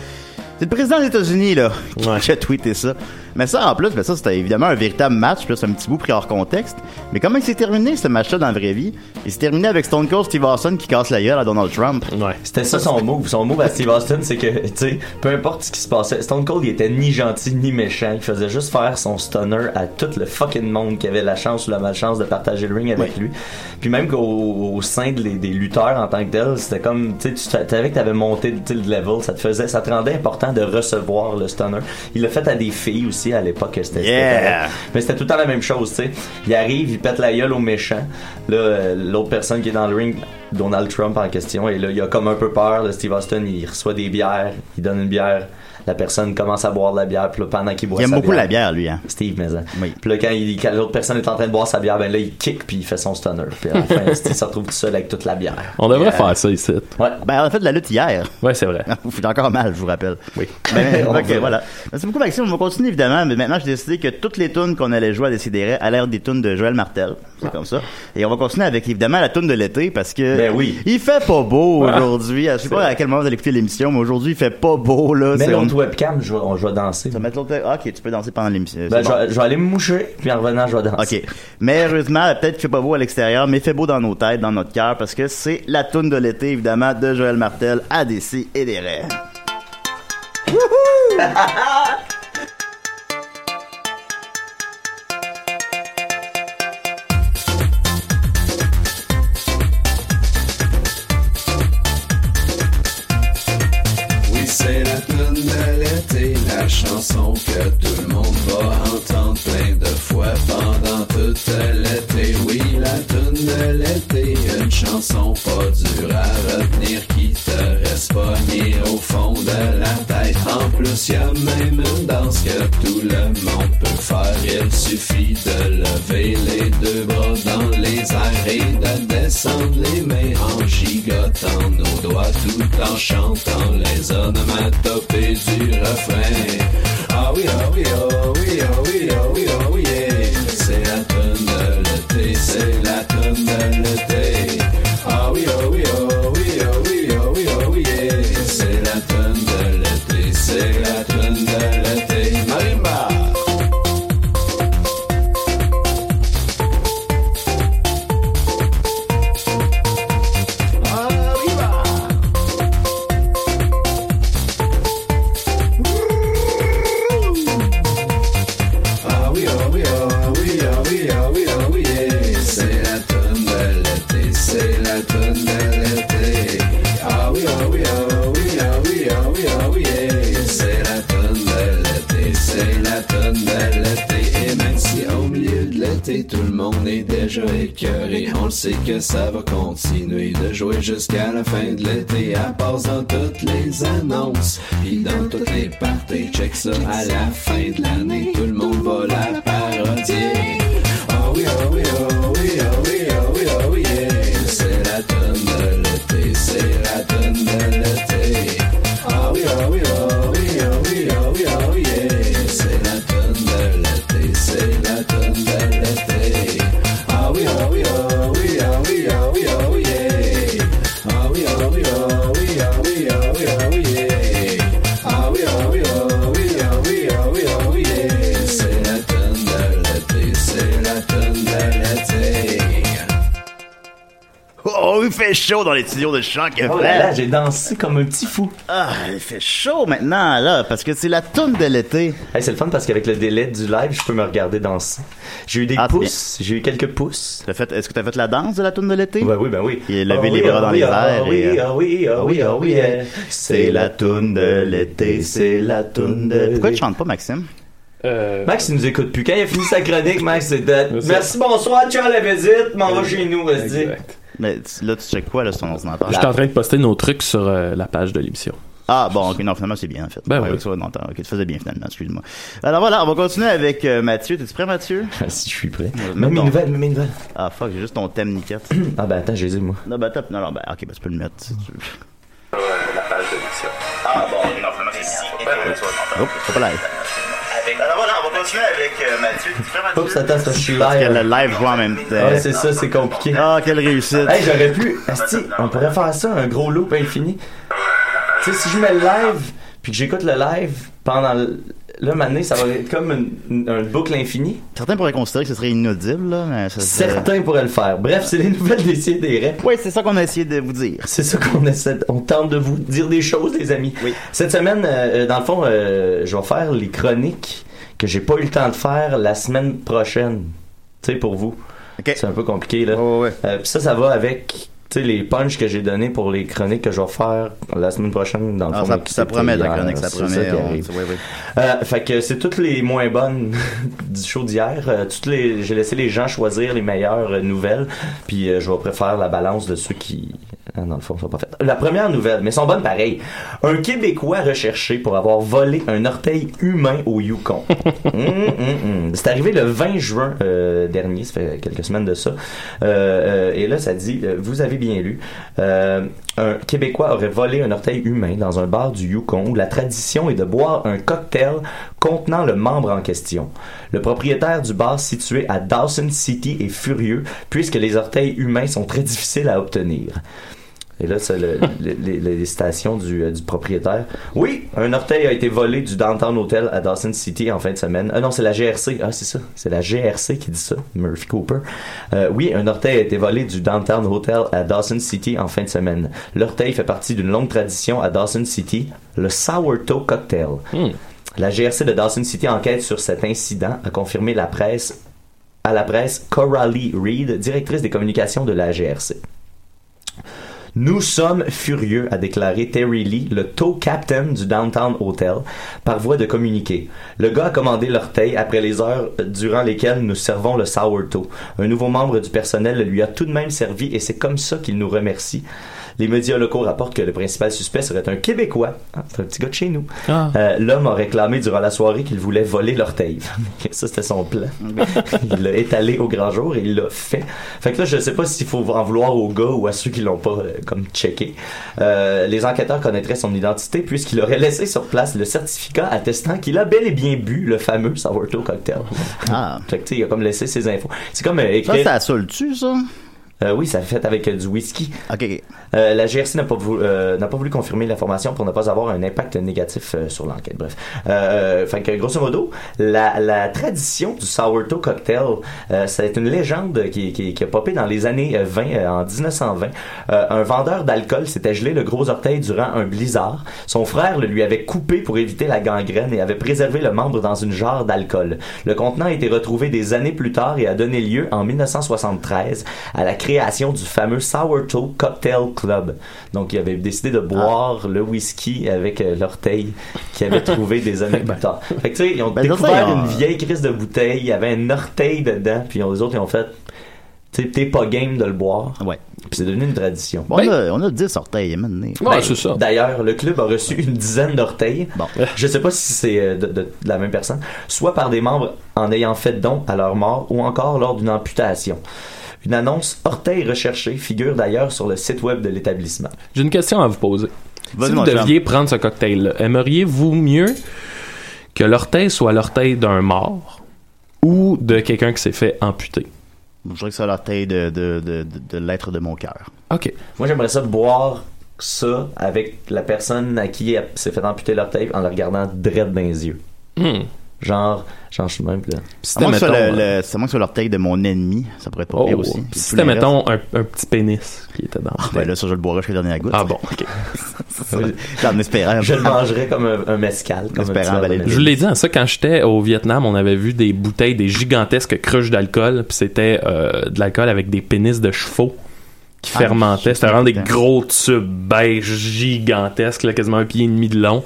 le président des États-Unis, là, qui a tweeté ça. Mais ça, en plus, ben ça, c'était évidemment un véritable match. Puis là, c'est un petit bout pris hors contexte. Mais comment il s'est terminé, ce match-là, dans la vraie vie? Il s'est terminé avec Stone Cold Steve Austin qui casse la gueule à Donald Trump.
C'était ça son move. Son move à Steve Austin, c'est que, tu sais, peu importe ce qui se passait, Stone Cold, il était ni gentil ni méchant. Il faisait juste faire son stunner à tout le fucking monde qui avait la chance ou la malchance de partager le ring avec lui. Puis même qu'au au sein de les- des lutteurs en tant que tel, c'était comme, tu sais, tu sa- savais que t'avais monté le level, ça te faisait, ça te rendait important de recevoir le stunner. Il l'a fait à des filles aussi à l'époque. C'était
Yeah!
Mais c'était tout le temps la même chose, tu sais. Il arrive, il pète la gueule au méchant. Là, euh, l'autre personne qui est dans le ring, Donald Trump en question, et là, il a comme un peu peur. Là, Steve Austin, il reçoit des bières, il donne une bière. La personne commence à boire de la bière, puis là, pendant qu'il boit
Il aime
sa
beaucoup la bière, lui, hein.
Steve, mais hein. Puis là, quand, il- quand l'autre personne est en train de boire sa bière, ben là, il kick, puis il fait son stunner. Puis à la fin, Steve se retrouve tout seul avec toute la bière.
On devrait
Yeah.
faire ça ici.
Ouais.
Ben, on a fait de la lutte hier.
Ouais, c'est vrai.
Vous faites encore mal, je vous rappelle.
Oui.
Ben,
On
ok, voilà. Merci beaucoup, Maxime. On va continuer, évidemment. Mais maintenant, j'ai décidé que toutes les tunes qu'on allait jouer à Décideret allaient être des tunes de Joël Martel. C'est comme ça. Et on va continuer avec, évidemment, la tune de l'été parce que.
Ben oui.
Il fait pas beau
Ah.
aujourd'hui. Je sais pas
vrai.
à quel moment vous allez écouter l'émission, mais aujourd'hui, il fait pas beau, là.
Mais
C'est-
l'autre webcam, je vais, on- je vais danser.
Tu vas mettre l'autre. Ah, ok, tu peux danser pendant l'émission.
Ben, je vais aller me moucher, puis en revenant, je vais danser.
OK. Mais heureusement, peut-être qu'il fait pas beau à l'extérieur, mais il fait beau dans nos têtes, dans notre cœur, parce que c'est la toune de l'été, évidemment, de Joël Martel, ADC et des rêves. fait chaud dans les studios de chant que
Oh là là, j'ai dansé comme un petit fou.
Ah, il fait chaud maintenant, là, parce que c'est la toune de l'été.
Hey, c'est le fun parce qu'avec le délai du live, je peux me regarder danser. J'ai eu des
Ah,
pouces, j'ai eu quelques pouces.
Est-ce que t'as fait la danse de la toune de l'été?
Ouais, oui, ben oui.
Il a levé
Ah
les
oui,
bras
ah
dans
oui,
les
ah
airs.
oui,
et, euh,
ah oui, ah oui, ah oui, eh.
C'est la toune de l'été, c'est la toune de Pourquoi tu chantes pas, Maxime?
Max, il nous écoute plus. Quand il a fini sa chronique, Max, c'est dead. Merci, bonsoir, ciao la visite, m'en va chez nous, vas-y.
Mais tu- là, tu checkes quoi, là, sur ton ordinateur?
Je suis en train de poster nos trucs sur euh, la page de l'émission.
Ah, bon, ok, non, finalement, c'est bien, en fait.
Ben
Ouais,
oui.
non, attends, ok, tu faisais bien, finalement, excuse-moi. Alors voilà, on va continuer avec euh, Mathieu. T'es-tu prêt, Mathieu?
si je suis prêt.
Mets
Mets mes nouvelles, mets mes nouvelles.
Ah, fuck, j'ai juste ton thème, Niquette.
ah, ben attends, j'ai dit, moi.
Non, ben, top, non, non, ben, ok, ben, tu peux le mettre, si tu veux.
La page de l'émission. Ah bon, non, finalement, c'est bien.
C'est pas live. Alors voilà, on va continuer avec euh, Mathieu.
Oups, attends, ça, je suis
Parce que
live.
le live joue en même temps.
Ouais, c'est ça, c'est compliqué.
Ah, quelle réussite.
Hey, j'aurais pu. Asti, on pourrait faire ça, un gros loop infini. Tu sais, si je mets le live, puis que j'écoute le live pendant le. Là, maintenant, ça va être comme une, une- une boucle infinie.
Certains pourraient considérer que ce serait inaudible, là, mais ça serait-
Certains pourraient le faire. Bref, c'est les nouvelles des des rêves.
Oui, c'est ça qu'on a essayé de vous dire.
C'est ça qu'on essaie. On tente de vous dire des choses, les amis. Cette semaine, euh, dans le fond, euh, je vais faire les chroniques que j'ai pas eu le temps de faire la semaine prochaine. Tu sais, pour vous. C'est un peu compliqué, là. Euh, puis ça, ça va avec. Tu sais, les punchs que j'ai donnés pour les chroniques que je vais faire la semaine prochaine, dans le
Ah,
fond.
ça- ça promet, la chronique, ça promet, on-
arrive.
oui, oui.
Euh, fait que c'est toutes les moins bonnes du show d'hier. Euh, toutes les, j'ai laissé les gens choisir les meilleures euh, nouvelles. Puis je vais préférer la balance de ceux qui, dans le fond, sont pas faites. La première nouvelle, mais sont bonnes pareil. Un Québécois recherché pour avoir volé un orteil humain au Yukon. Hum, hum, hum. C'est arrivé le 20 juin euh, dernier, ça fait quelques semaines de ça. Euh, euh, et là, ça dit, vous avez bien lu, euh, un Québécois aurait volé un orteil humain dans un bar du Yukon où la tradition est de boire un cocktail contenant le membre en question. Le propriétaire du bar situé à Dawson City est furieux puisque les orteils humains sont très difficiles à obtenir. Et là, c'est le- le- les, les stations du, euh, du propriétaire. Oui, un orteil a été volé du Downtown Hotel à Dawson City en fin de semaine. Ah non, c'est la GRC. Ah, c'est ça. C'est la GRC qui dit ça. Murphy Cooper. Euh, oui, un orteil a été volé du Downtown Hotel à Dawson City en fin de semaine. L'orteil fait partie d'une longue tradition à Dawson City, le Sourdough Cocktail. La GRC de Dawson City enquête sur cet incident, a confirmé la presse à la presse Coralie Reed, directrice des communications de la GRC. Nous sommes furieux, a déclaré Terry Lee, le tow captain du Downtown Hotel, par voie de communiqué. Le gars a commandé l'orteil après les heures durant lesquelles nous servons le sourdough. Un nouveau membre du personnel lui a tout de même servi et c'est comme ça qu'il nous remercie. Les médias locaux rapportent que le principal suspect serait un Québécois. Ah, c'est un petit gars de chez nous. Euh, L'homme a réclamé durant la soirée qu'il voulait voler l'orteil. ça, c'était son plan. il l'a étalé au grand jour et il l'a fait. Fait que là, je sais pas s'il faut en vouloir au gars ou à ceux qui l'ont pas euh, comme checké. Euh, les enquêteurs connaîtraient son identité puisqu'il aurait laissé sur place le certificat attestant qu'il a bel et bien bu le fameux sourdough cocktail.
Ah.
fait que tu sais, il a comme laissé ses infos. C'est comme euh,
Ça,
écrire...
ça saoule-tu, ça?
Euh, oui, ça fait avec euh, du whisky.
OK.
Euh, la GRC n'a pas, voulu, euh, pas voulu confirmer l'information pour ne pas avoir un impact négatif euh, sur l'enquête. Bref. Euh, fait que, grosso modo, la, la tradition du sourdough cocktail, c'est une légende qui, qui, qui a popé dans les années euh, 20, euh, en 1920. Euh, un vendeur d'alcool s'était gelé le gros orteil durant un blizzard. Son frère le lui avait coupé pour éviter la gangrène et avait préservé le membre dans une jarre d'alcool. Le contenant a été retrouvé des années plus tard et a donné lieu en 1973 à la création du fameux sourdough cocktail Club. Donc, ils avaient décidé de boire le whisky avec euh, l'orteil qu'ils avaient trouvé des années plus tard. Fait que, tu sais, ils ont
Ben,
découvert une
on-
vieille crise de bouteille, il y avait un orteil dedans, puis les autres, ils ont fait, tu sais, t'es pas game de le boire.
Ouais.
Puis c'est devenu une tradition.
Bon, on, a, on a 10 orteils, maintenant.
Ben, D'ailleurs, le club a reçu une dizaine d'orteils. Je sais pas si c'est euh, de, de- de la même personne, soit par des membres en ayant fait don à leur mort ou encore lors d'une amputation. Une annonce orteil recherché figure d'ailleurs sur le site web de l'établissement.
J'ai une question à vous poser. Si vous deviez prendre ce cocktail-là, aimeriez-vous mieux que l'orteil soit l'orteil d'un mort ou de quelqu'un qui s'est fait amputer?
Je dirais que c'est l'orteil de, de, de, de, de l'être de mon cœur.
OK.
Moi, j'aimerais ça boire ça avec la personne à qui elle s'est fait amputer l'orteil en le regardant dread dans les yeux.
Hmm.
Genre, genre, je suis même là.
Le- le- c'est moins que soit l'orteil de mon ennemi, ça pourrait être pas
Oh,
pire aussi.
si
Puis
c'était, mettons, un, un petit pénis qui était dans
Ah, ben là, ça, je le boirais jusqu'à la dernière goutte.
Ah bon, ok.
en espérant.
Je le mangerais comme un, un mescal.
Je vous l'ai dit, hein, ça, quand j'étais au Vietnam, on avait vu des bouteilles, des gigantesques cruches d'alcool, puis c'était euh, de l'alcool avec des pénis de chevaux qui
Ah,
fermentaient.
je
C'était vraiment des gros tubes beige gigantesques, là, quasiment un pied et demi de long.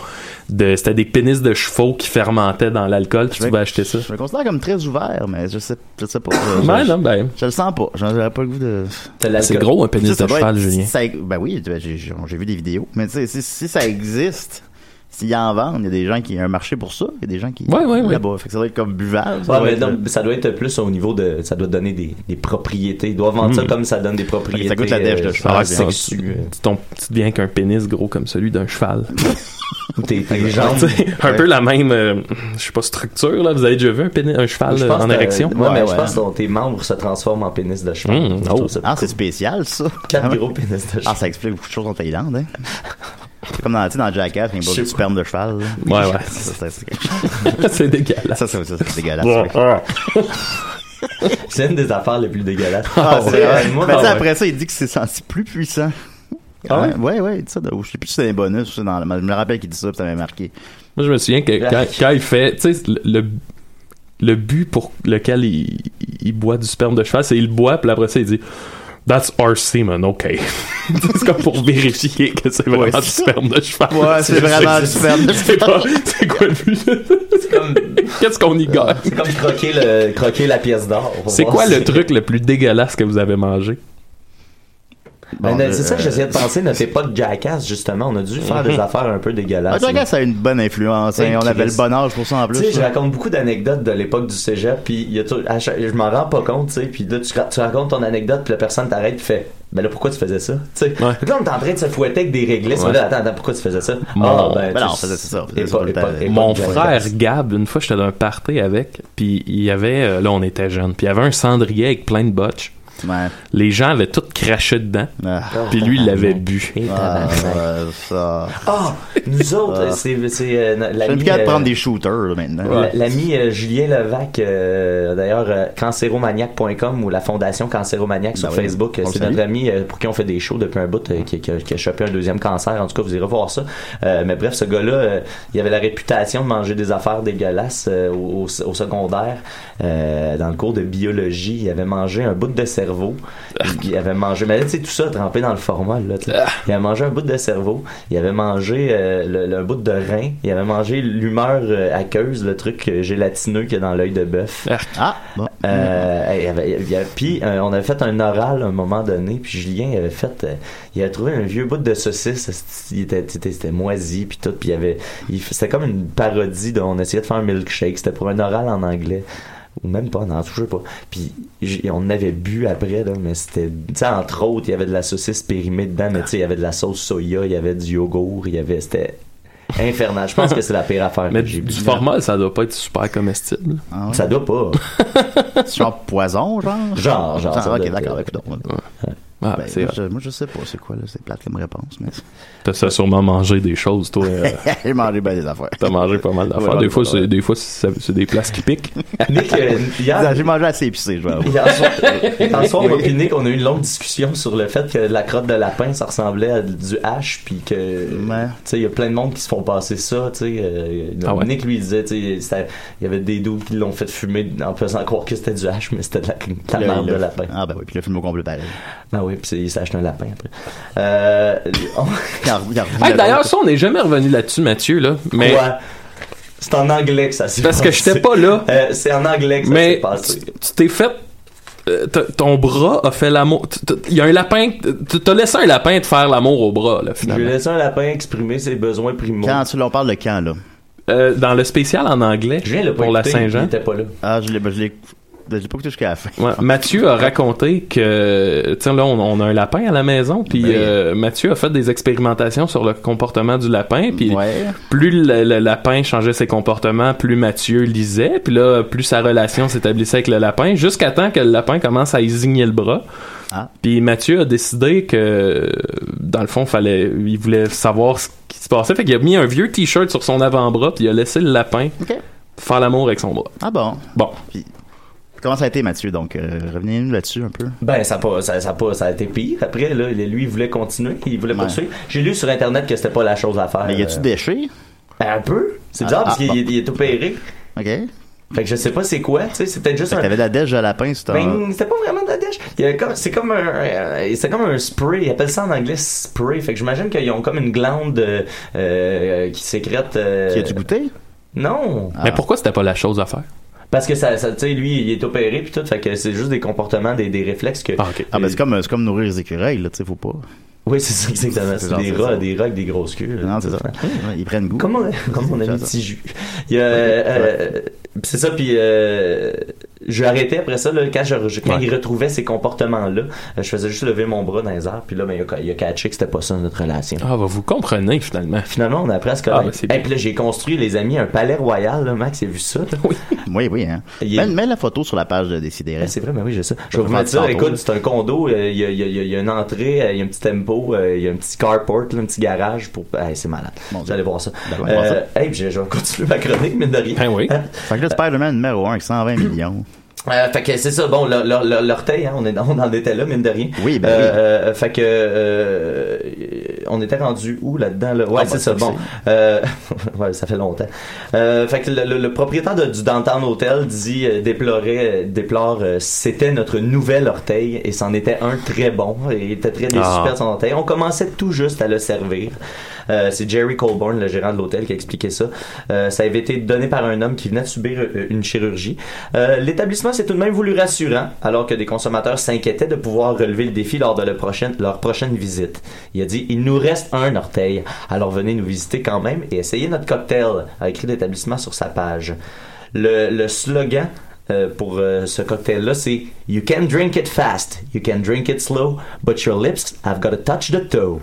De, c'était des pénis de chevaux qui fermentaient dans l'alcool, puis tu pouvais acheter ça.
Je me considère comme très ouvert, mais je sais, je sais pas. Je,
non, ben.
je le sens pas. J'aurais pas le goût de.
C'est gros, un pénis
Ça, ça
de cheval,
être-
Julien.
ça- ben oui, ben, j'ai j'ai vu des vidéos. Mais tu sais, si, si ça existe, s'il y en vendent, il y a des gens qui. A un marché pour ça. Il y a des gens qui.
Ouais, ouais, ouais.
Là-bas. Fait que ça doit être comme buvable. ça
Ouais,
doit
mais
être-
non, ça doit être plus au niveau de. Ça doit donner des, des propriétés. Ils doivent vendre ça
Mm.
comme ça donne des propriétés.
ça goûte la dèche de
euh,
cheval,
Ah,
bien
c'est-
sexuelles.
tu, ton- tu deviens qu'un pénis gros comme celui d'un cheval.
Tes, tes jambes.
Un peu la même, euh, je sais pas, structure, là. Vous avez déjà vu un, pénis, un cheval
Je
euh,
pense
en érection?
Ouais, mais je pense que tes membres se transforment en pénis de cheval.
Mm,
trouve
oh.
Ah, c'est spécial, ça.
Quatre
Ah ouais.
gros pénis de cheval.
Ah, ça explique beaucoup de choses en Thaïlande, hein. C'est comme dans, dans Jackass, il y a de sperme de cheval. là.
Ouais, ouais.
C'est
dégueulasse.
Ça, c'est dégueulasse.
Ouais.
C'est une des affaires les plus dégueulasses.
Ah,
Ouais, moi,
Mais
ouais.
après ça, il dit que c'est senti plus puissant.
Ah ouais?
Ouais, ouais, il dit ça. de- Je sais plus si c'est un bonus ou c'est dans, je me rappelle qu'il dit ça, puis ça m'a marqué.
Moi, je me souviens que quand, quand il fait, tu sais, le, le, le but pour lequel il, il boit du sperme de cheval, c'est il le boit, puis après ça, il dit That's our semen, ok. c'est comme pour vérifier que c'est vraiment
Ouais,
du sperme de cheval.
Ouais, c'est vraiment du sperme de
pas- C'est quoi le but? Qu'est-ce qu'on y gagne?
C'est comme croquer, le, croquer la pièce d'or.
C'est quoi le truc le plus dégueulasse que vous avez mangé?
Ben,
Bon,
c'est ça que
euh,
j'essayais de penser, notre époque Jackass, justement. On a dû faire
Mhm.
des affaires un peu dégueulasses.
Ah, Jackass a une bonne influence. hein. On avait le bon âge pour ça en plus.
Tu sais, je raconte beaucoup d'anecdotes de l'époque du cégep, puis il y a tout- à chaque- je m'en rends pas compte, tu sais, puis là, tu, tu racontes ton anecdote, puis la personne t'arrête, fait, ben là, pourquoi tu faisais ça? Tu sais, là, on est en train de se fouetter avec des réglisses,
Ouais.
là, attends, attends, pourquoi tu faisais ça?
Mon-
ah, ben,
Ben
tu-
non, on faisait ça, on faisait
époque-
ça tout le temps.
époque- époque
Mon frère Gab, une fois, j'étais dans un party avec, puis il y avait, euh, là, on était jeunes, puis il y avait un cendrier avec plein de botches.
Ouais.
Les gens avaient tout craché dedans,
Ah.
puis lui, il l'avait bu.
Ah, ouais, ça.
Ah, nous autres,
Ah.
c'est, c'est, euh, l'ami,
plus qu'à
euh,
prendre des shooters là, maintenant.
La- L'ami euh, Julien Levac, euh, d'ailleurs, euh, cancéromaniac.com ou la fondation Cancéromaniac sur
Ben oui,
Facebook, euh, c'est notre ami euh, pour qui on fait des shows depuis un bout, euh, qui, qui a, qui a chopé un deuxième cancer. En tout cas, vous irez voir ça. Euh, mais bref, ce gars-là, euh, il avait la réputation de manger des affaires dégueulasses euh, au, au- secondaire. Euh, dans le cours de biologie, il avait mangé un bout de cerveau. Il, avait mangé, mais là, tu sais, tout ça trempé dans le formol. Là, sais. il avait mangé un bout de cerveau. Il avait mangé euh, le, le bout de rein. Il avait mangé l'humeur euh, aqueuse, le truc euh, gélatineux qu'il y a dans l'œil de bœuf.
Ah, bon.
Euh, puis euh, on avait fait un oral à un moment donné, puis Julien avait fait, euh, il avait trouvé un vieux bout de saucisse, c'était- il était, moisi puis tout, puis il avait, c'était comme une parodie de, on essayait de faire un milkshake, c'était pour un oral en anglais. Ou même pas, non, je sais pas. Puis on avait bu après, là, mais c'était, tu sais, entre autres, il y avait de la saucisse périmée dedans, mais tu sais, il y avait de la sauce soya, il y avait du yogourt, il y avait, c'était infernal. Je pense que c'est la pire affaire
Mais
que j'ai
du
bu.
formol, ça doit pas être super comestible.
Ah ouais.
Ça doit pas.
C'est genre poison, genre?
Genre, genre, ça
ok, d'accord, écoute.
Ah,
Ben,
c'est
moi, je, moi, je sais pas c'est quoi, là. C'est plate comme réponse, mais.
T'as ça sûrement mangé des choses, toi. euh,
J'ai mangé bien des affaires.
T'as mangé pas mal d'affaires.
Ouais,
des, fois, c'est, des fois, c'est, c'est des places qui piquent.
Nick, euh, hier,
J'ai mangé assez épicé, je vais.
Hier soir, hier soir, moi puis Nick, on a eu une longue discussion sur le fait que la crotte de lapin, ça ressemblait à du hache, puis que, tu sais, il y a plein de monde qui se font passer ça, tu sais. euh,
Ah ouais?
Nick lui disait, tu sais, il y avait des doutes qui l'ont fait fumer en faisant croire que c'était du hache, mais c'était de la, de la merde de
l'a-
lapin.
Ah, ben oui, puis le film au complet pareil.
Ah oui. Oui, puis il s'est acheté un lapin après. Euh, on-
Hey, D'ailleurs, ça, on n'est jamais revenu là-dessus, Mathieu, là. Mais.
Quoi? C'est en anglais que ça s'est
Parce que
passé.
j'étais pas là.
Euh, c'est en anglais que ça s'est
Mais
passé.
tu t'es fait. euh, ton bras a fait l'amour. Il y a un lapin. T'as laissé un lapin te faire l'amour au bras, là,
Je
finalement.
vais laisser un lapin exprimer ses besoins primaux.
Quand tu leur parles de quand, là?
Euh, dans le spécial en anglais
Je viens de le
pour la Saint-Jean.
Il était pas là.
Ah, je l'ai, ben, l'ai pas écouté jusqu'à la fin.
Ouais, Mathieu a raconté que, tiens là, on, on a un lapin à la maison, puis
Ben.
euh, Mathieu a fait des expérimentations sur le comportement du lapin, puis
Ouais.
plus le, le lapin changeait ses comportements, plus Mathieu lisait, puis là, plus sa relation s'établissait avec le lapin, jusqu'à temps que le lapin commence à y zigner le bras.
Ah.
Puis Mathieu a décidé que, dans le fond, fallait, il voulait savoir ce qui se passait, fait qu'il a mis un vieux t-shirt sur son avant-bras, puis il a laissé le lapin faire l'amour avec son bras.
Ah bon?
Bon.
Puis, comment ça a été, Mathieu? Donc, euh, revenez-nous là-dessus un peu.
Ben, ça a, pas, ça, ça a pas, ça a été pire. Après, là, lui, il voulait continuer, il voulait
Ouais.
poursuivre. J'ai lu sur Internet que c'était pas la chose à faire.
Mais y a-tu
Euh,
déchets?
ben, un peu. C'est
Ah,
bizarre
ah,
parce qu'il
bon.
est- il est opéré.
OK.
Fait que je sais pas c'est quoi, tu sais, c'est peut-être juste
Fait
un.
t'avais de la dèche de lapin, c'était.
Ben, c'était pas vraiment de la dèche. Il y a comme- C'est comme un, euh, c'est comme un spray. Ils appellent ça en anglais spray. Fait que j'imagine qu'ils ont comme une glande euh, euh, qui sécrète. euh,
Qui a-tu goûté?
Non.
Mais pourquoi c'était pas la chose à faire?
Parce que ça, ça tu sais, lui, il est opéré puis tout. Fait que c'est juste des comportements, des, des réflexes que.
Ah, ben c'est comme, c'est comme nourrir les écureuils, là, tu sais, faut pas.
Oui, c'est ça, exactement.
C'est
des rats, des rats avec des grosses queues. là.
Non, c'est ça. Ouais, Ils prennent goût.
Comme on, comme on a
C'est
mis
ça.
petit jus. Il y a, euh, euh, c'est ça, puis euh, je arrêtais après ça, là, quand, je, je- quand
Ouais.
il retrouvait ces comportements-là, euh, je faisais juste lever mon bras dans les airs, puis là, ben, il, a, il a catché que c'était pas ça notre relation.
Ah, bah, vous comprenez, finalement.
Finalement, on a appris à se
Ah, ben,
Et
bien.
puis là, j'ai construit, les amis, un palais royal, là, Max, il a vu ça? là.
Oui, oui, hein.
Il est-
Mets, mets la photo sur la page de Décideret.
Ben, c'est vrai, mais oui, j'ai ça. Je vais vous mettre ça. Écoute, c'est un condo. Il y, a, il y a- il y une entrée, il y a un petit tempo, euh, il y a un petit carport, là, un petit garage pour. Hey, c'est malade. Vous allez voir ça.
ça.
Euh, hey, je, je vais continuer ma chronique, mine de rien.
Ben oui.
Hein?
Fait que là, Spider-Man numéro 1 avec 120 millions.
Euh, fait que c'est ça, bon, l'orteil, hein, on, est, on en était là, mine de rien.
Oui, ben
Euh,
oui.
euh, fait que, euh, on était rendu où là-dedans? Là? Ouais,
Ah,
c'est
ben,
ça, bon. Euh, ouais, ça fait longtemps. Euh, fait que le, le- le propriétaire de- du Downtown Hotel dit, déplorait, déplore, euh, c'était notre nouvel orteil et c'en était un très bon. Il était très déçu
Ah.
de son orteil. On commençait tout juste à le servir. Euh, c'est Jerry Colborn, le gérant de l'hôtel, qui a expliqué ça. Euh, ça avait été donné par un homme qui venait de subir euh, une chirurgie. L'établissement s'est tout de même voulu rassurant, alors que des consommateurs s'inquiétaient de pouvoir relever le défi lors de la prochaine, leur prochaine visite. Il a dit Il nous reste un orteil, alors venez nous visiter quand même et essayez notre cocktail, a écrit l'établissement sur sa page. Le slogan euh, pour euh, ce cocktail-là, c'est You can drink it fast, you can drink it slow, but your lips have got to touch the toe.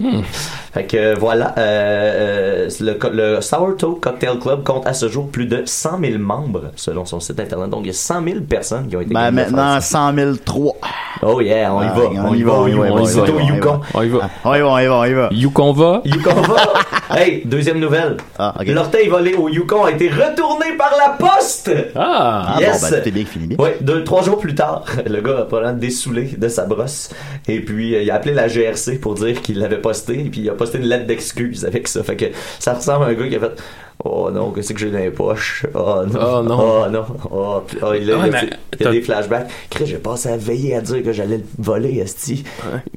Fait que euh, voilà, euh, le, Sour Toe Cocktail Club compte à ce jour plus de 100 000 membres selon son site internet. Donc il y a 100 000 personnes qui ont été
Ben, maintenant,
ça.
100 003.
Oh yeah, on y
Ah,
va, on, y va, on y va,
on y va, on y va, on y va.
On y va.
On y va, on y va, on y va.
Yukon va?
Yukon va. hey, deuxième nouvelle.
Ah, ok.
L'orteil volé au Yukon a été retourné par la poste.
Ah!
Ah,
Yes.
bon, ben, tout est bien qui finit bien.
Ouais, deux, trois jours plus tard, le gars a probablement dessoulé de sa brosse. Et puis, euh, il a appelé la GRC pour dire qu'il l'avait posté. Et puis, il a posté une lettre d'excuse avec ça. Fait que ça ressemble à un gars qui a fait Oh non, qu'est-ce que j'ai dans les poches? Oh non.
Oh non.
Oh non. Oh, oh, il, a,
Ouais,
il a-
mais
il a
t'as-
des flashbacks. Chris, j'ai passé à veiller à dire que j'allais le voler, Esti.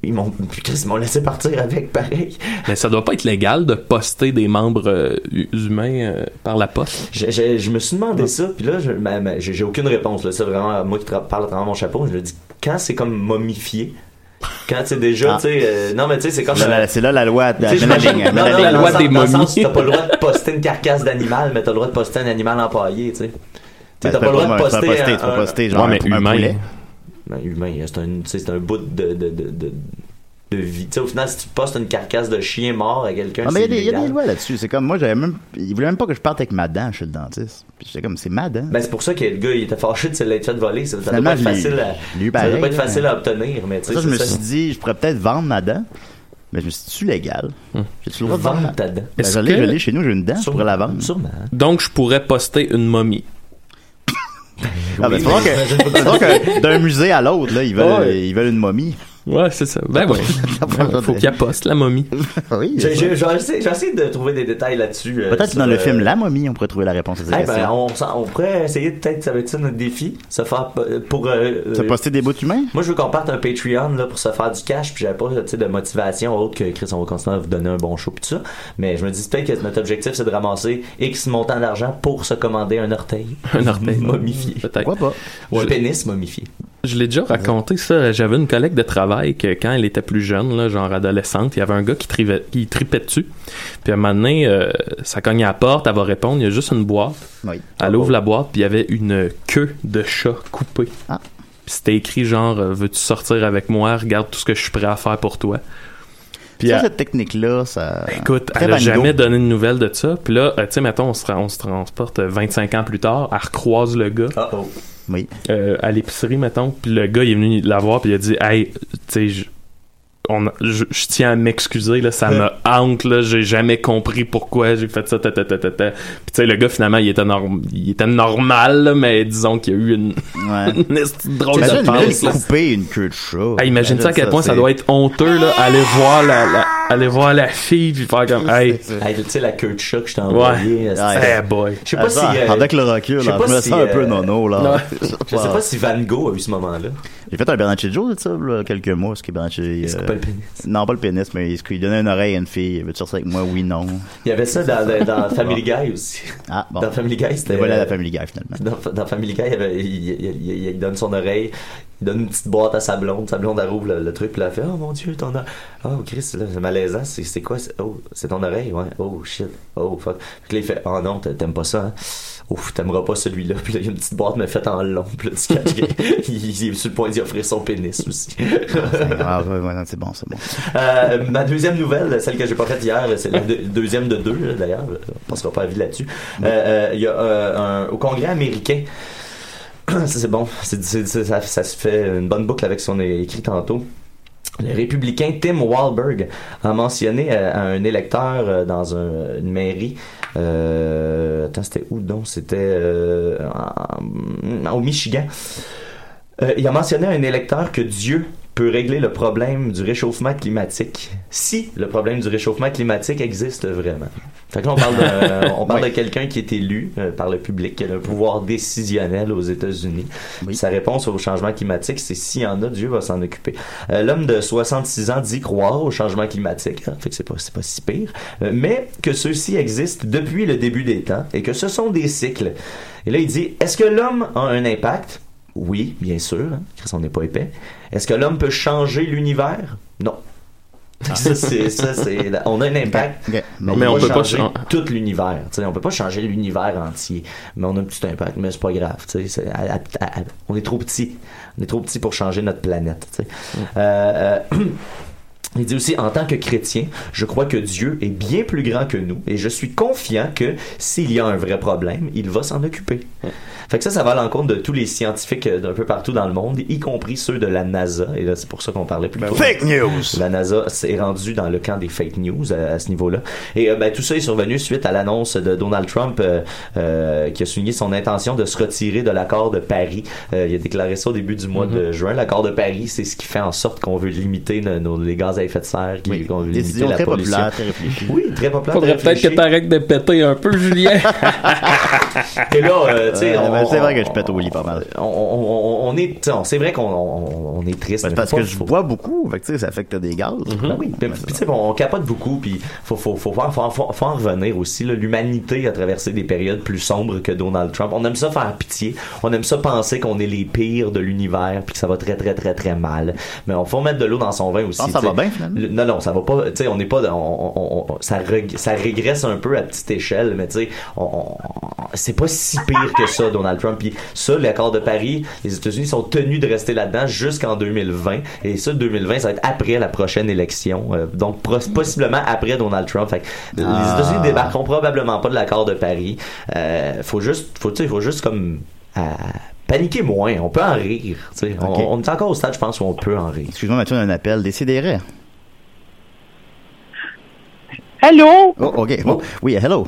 Ils m'ont, puis Chris, ils m'ont laissé partir avec, pareil.
Mais ça doit pas être légal de poster des membres euh, humains euh, par la poste.
Je, je- je me suis demandé ça, puis là, j'ai aucune réponse. Là, c'est vraiment moi qui parle à travers mon chapeau. Je me dis, quand c'est comme momifié, quand c'est déjà,
Ah.
tu sais, euh, non, mais tu sais, c'est comme.
C'est là, c'est là la loi de la ligne,
non, non,
la
loi des momies.
T'as pas le droit de poster une carcasse d'animal, mais t'as le droit de poster un animal empaillé, tu sais.
Ben,
t'as pas le droit de
tu peux
poster.
poster,
un-
tu peux poster genre
Ouais, mais
un, un
humain.
poulet.
Ben, humain, c'est un, c'est bout de, de, de, de, de vie. Tu sais, au final, si tu postes une carcasse de chien mort à quelqu'un,
Ah, mais il y, a
c'est
des- il y a des
illégal.
lois là-dessus. C'est comme moi, j'avais même. Il voulait même pas que je parte avec ma dent chez le dentiste. Puis j'étais comme, c'est ma dent.
Ben, c'est pour ça que le gars, il était fâché de se l'être fait voler. Ça, ça doit pas être facile à, ça doit pas être facile obtenir, mais tu sais,
ça, je me suis dit, je pourrais peut-être vendre ma dent. Mais je me suis dit, tu légal? J'ai-tu le droit de vendre
ta dent.
Ben,
Est-ce
je l'ai,
que-
je l'ai chez nous, j'ai une dent, je pourrais la vendre.
Sûrement.
Donc, je pourrais poster une momie.
Ah, ben, c'est vrai que, que d'un musée à l'autre, là, ils veulent,
Ouais.
ils veulent une momie.
Ouais, c'est ça. Ben ouais. Faut qu'il poste la momie.
oui.
Essayé de trouver des détails là-dessus. euh,
Peut-être que dans le
euh,
film La momie, on pourrait trouver la réponse à cette
eh ben, on, pourrait essayer peut-être, ça va être ça notre défi, se faire euh, pour. euh,
Se poster des bouts humains?
Moi, je veux qu'on parte un Patreon là, pour se faire du cash, puis j'avais pas tu sais, de motivation autre que Chris, on va continuer à vous donner un bon show, puis tout ça. Mais je me dis peut-être que notre objectif, c'est de ramasser X montant d'argent pour se commander un orteil.
Un orteil.
momifié.
Peut-être.
Pourquoi pas?
Ou un pénis momifié.
Je l'ai déjà raconté ça. J'avais une collègue de travail que quand elle était plus jeune, là, genre adolescente, il y avait un gars qui, trivait- qui tripait dessus. Puis à un moment donné, euh, ça cogne à la porte, elle va répondre, il y a juste une boîte.
Oui.
Elle ouvre la boîte, puis il y avait une queue de chat coupée.
Ah.
Puis c'était écrit genre, euh, veux-tu sortir avec moi? Regarde tout ce que je suis prêt à faire pour toi. Puis
ça,
elle-
cette technique-là, ça.
Écoute,
Très
elle a
bango.
jamais donné de nouvelles de ça. Puis là, euh, tu sais, mettons, on se, tra- on se transporte euh, 25 ans plus tard, elle recroise le gars.
Uh-oh.
Oui.
Euh, à l'épicerie, mettons. Puis le gars, il est venu la voir, puis il a dit Hey, tu sais, je- on je, je tiens à m'excuser, là, ça me hante, là, j'ai jamais compris pourquoi j'ai fait ça, ta, ta, ta, ta, ta. Puis tu sais, le gars, finalement, il était, norm- il était normal, là, mais disons qu'il y a eu une, une esti de drôle
Imagine,
de
imagine
là.
couper une queue de chat.
Hey, imagine ça à quel point ça doit être honteux, là, aller voir la, la- aller voir la fille, puis faire comme, hey.
Hey, tu sais, la queue de chat que je t'ai envoyée.
Ouais. Eh boy.
Je sais pas
Ah,
si. euh,
avec le recul,
je sais
là, je me
si,
sens un peu
euh,
nono, là.
non. Je sais pas si Van Gogh a eu ce moment-là.
J'ai fait un Bernacchi Joe de ça, là, quelques mois, ce qui est Bernacchi.
Il se coupait le pénis?
Non, pas le pénis, mais il, se- il donnait une oreille à une fille. Veux-tu sortir avec moi? Oui, non.
Il y avait ça dans, dans- dans Family Guy aussi.
Ah, bon.
Dans Family Guy, c'était.
Voilà la Family Guy, finalement.
Dans, dans Family Guy, il, y avait- il- il- il- il donne son oreille, il donne une petite boîte à sa blonde, sa blonde elle rouvre le, le truc, puis elle fait Oh mon dieu, ton oreille. Oh Chris, c'est malaisant, c'est c'est quoi c'est- Oh, c'est ton oreille, ouais. Oh shit, oh fuck. Puis là, il fait Oh non, t'a- t'aimes pas ça, hein. Ouf, t'aimeras pas celui-là. Puis là, il y a une petite boîte, mais faite en long. Puis là, tu catches qu'il- il, il est sur le point d'y offrir son pénis aussi.
Ah, ouais, ouais, non, c'est bon, c'est bon.
Euh, ma deuxième nouvelle, celle que j'ai pas faite hier, c'est la deux- deuxième de deux, d'ailleurs. On passera pas à vie là-dessus. Euh, euh, Il y a un, au Congrès américain. C'est bon. Ça, se fait une bonne boucle avec ce qu'on a écrit tantôt. Le républicain Tim Walberg a mentionné euh, à un électeur euh, dans un- une mairie. Euh, attends, c'était où donc? C'était au Michigan. Il a mentionné à un électeur que Dieu peut régler le problème du réchauffement climatique si le problème du réchauffement climatique existe vraiment. Fait que là, on parle de, on parle de quelqu'un qui est élu euh, par le public, qui a un pouvoir décisionnel aux États-Unis. Sa réponse au changement climatique, c'est s'il y en a, Dieu va s'en occuper. Euh, L'homme de 66 ans dit croire au changement climatique, hein, fait que c'est pas, c'est pas si pire, euh, mais que ceux-ci existent depuis le début des temps et que ce sont des cycles. Et là, il dit, est-ce que l'homme a un impact? Oui, bien sûr. Hein, Chris, on n'est pas épais. Est-ce que l'homme peut changer l'univers? Non. Ça, c'est, ça, c'est, on a un impact, mais,
Mais on peut pas
changer
chan-
tout l'univers. Tu sais, on peut pas changer l'univers entier, mais on a un petit impact, mais c'est pas grave. à- à- à- on est trop petit. On est trop petit pour changer notre planète. sais. Euh, euh, Il dit aussi, en tant que chrétien, je crois que Dieu est bien plus grand que nous et je suis confiant que s'il y a un vrai problème, il va s'en occuper. Fait que ça, ça va à l'encontre de tous les scientifiques euh, d'un peu partout dans le monde, y compris ceux de la NASA. Et là, c'est pour ça qu'on parlait plus tôt.
fake news!
La NASA s'est rendue dans le camp des fake news à, à ce niveau-là. Et euh, ben, tout ça est survenu suite à l'annonce de Donald Trump euh, euh, qui a souligné son intention de se retirer de l'accord de Paris. Euh, il a déclaré ça au début du mois de juin. L'accord de Paris, c'est ce qui fait en sorte qu'on veut limiter nos, nos- les gaz à effet de serre, qui-
Décision
la
très
pollution.
populaire, très réfléchie.
Oui, très populaire.
Faudrait peut-être que t'arrêtes de péter un peu, Julien.
Et là, euh, tu sais,
Euh,
on-
ben, c'est vrai que je pète au lit pas mal.
On, on- on- on est, tu sais, on- c'est vrai qu'on on, on est triste.
Ben, parce que je
faut-
bois beaucoup, fait que, tu sais, ça affecte des gaz.
Ben oui, puis, puis, tu sais, on, capote beaucoup, puis faut, faut, faut, faut, faut, faut- faut en revenir aussi. L'humanité a traversé des périodes plus sombres que Donald Trump. On aime ça faire pitié, on aime ça penser qu'on est les pires de l'univers, puis que ça va très très très très mal. Mais on faut mettre de l'eau dans son vin aussi.
Ah, ça va bien, finalement?
Le- non, non, ça va pas. Tu sais, on n'est pas. dans- on- on- on- ça, reg- ça régresse un peu à petite échelle, mais tu sais, on- on- c'est pas si pire que ça, Donald Trump. Puis ça, l'accord de Paris, les États-Unis sont tenus de rester là-dedans jusqu'en 2020. Et ça, 2020, ça va être après la prochaine élection. Euh, donc, pros- possiblement après Donald Trump. Fait que Les
Ah.
États-Unis débarqueront probablement pas de l'accord de Paris. Euh, faut juste, faut, tu sais, faut juste comme euh, paniquer moins. On peut en rire. tu sais. On-. On, est encore au stade, je pense, où on peut en rire.
Excuse-moi, Mathieu, on a un appel. Décidérez.
Hello?
Oh, OK. Oh, oui, hello.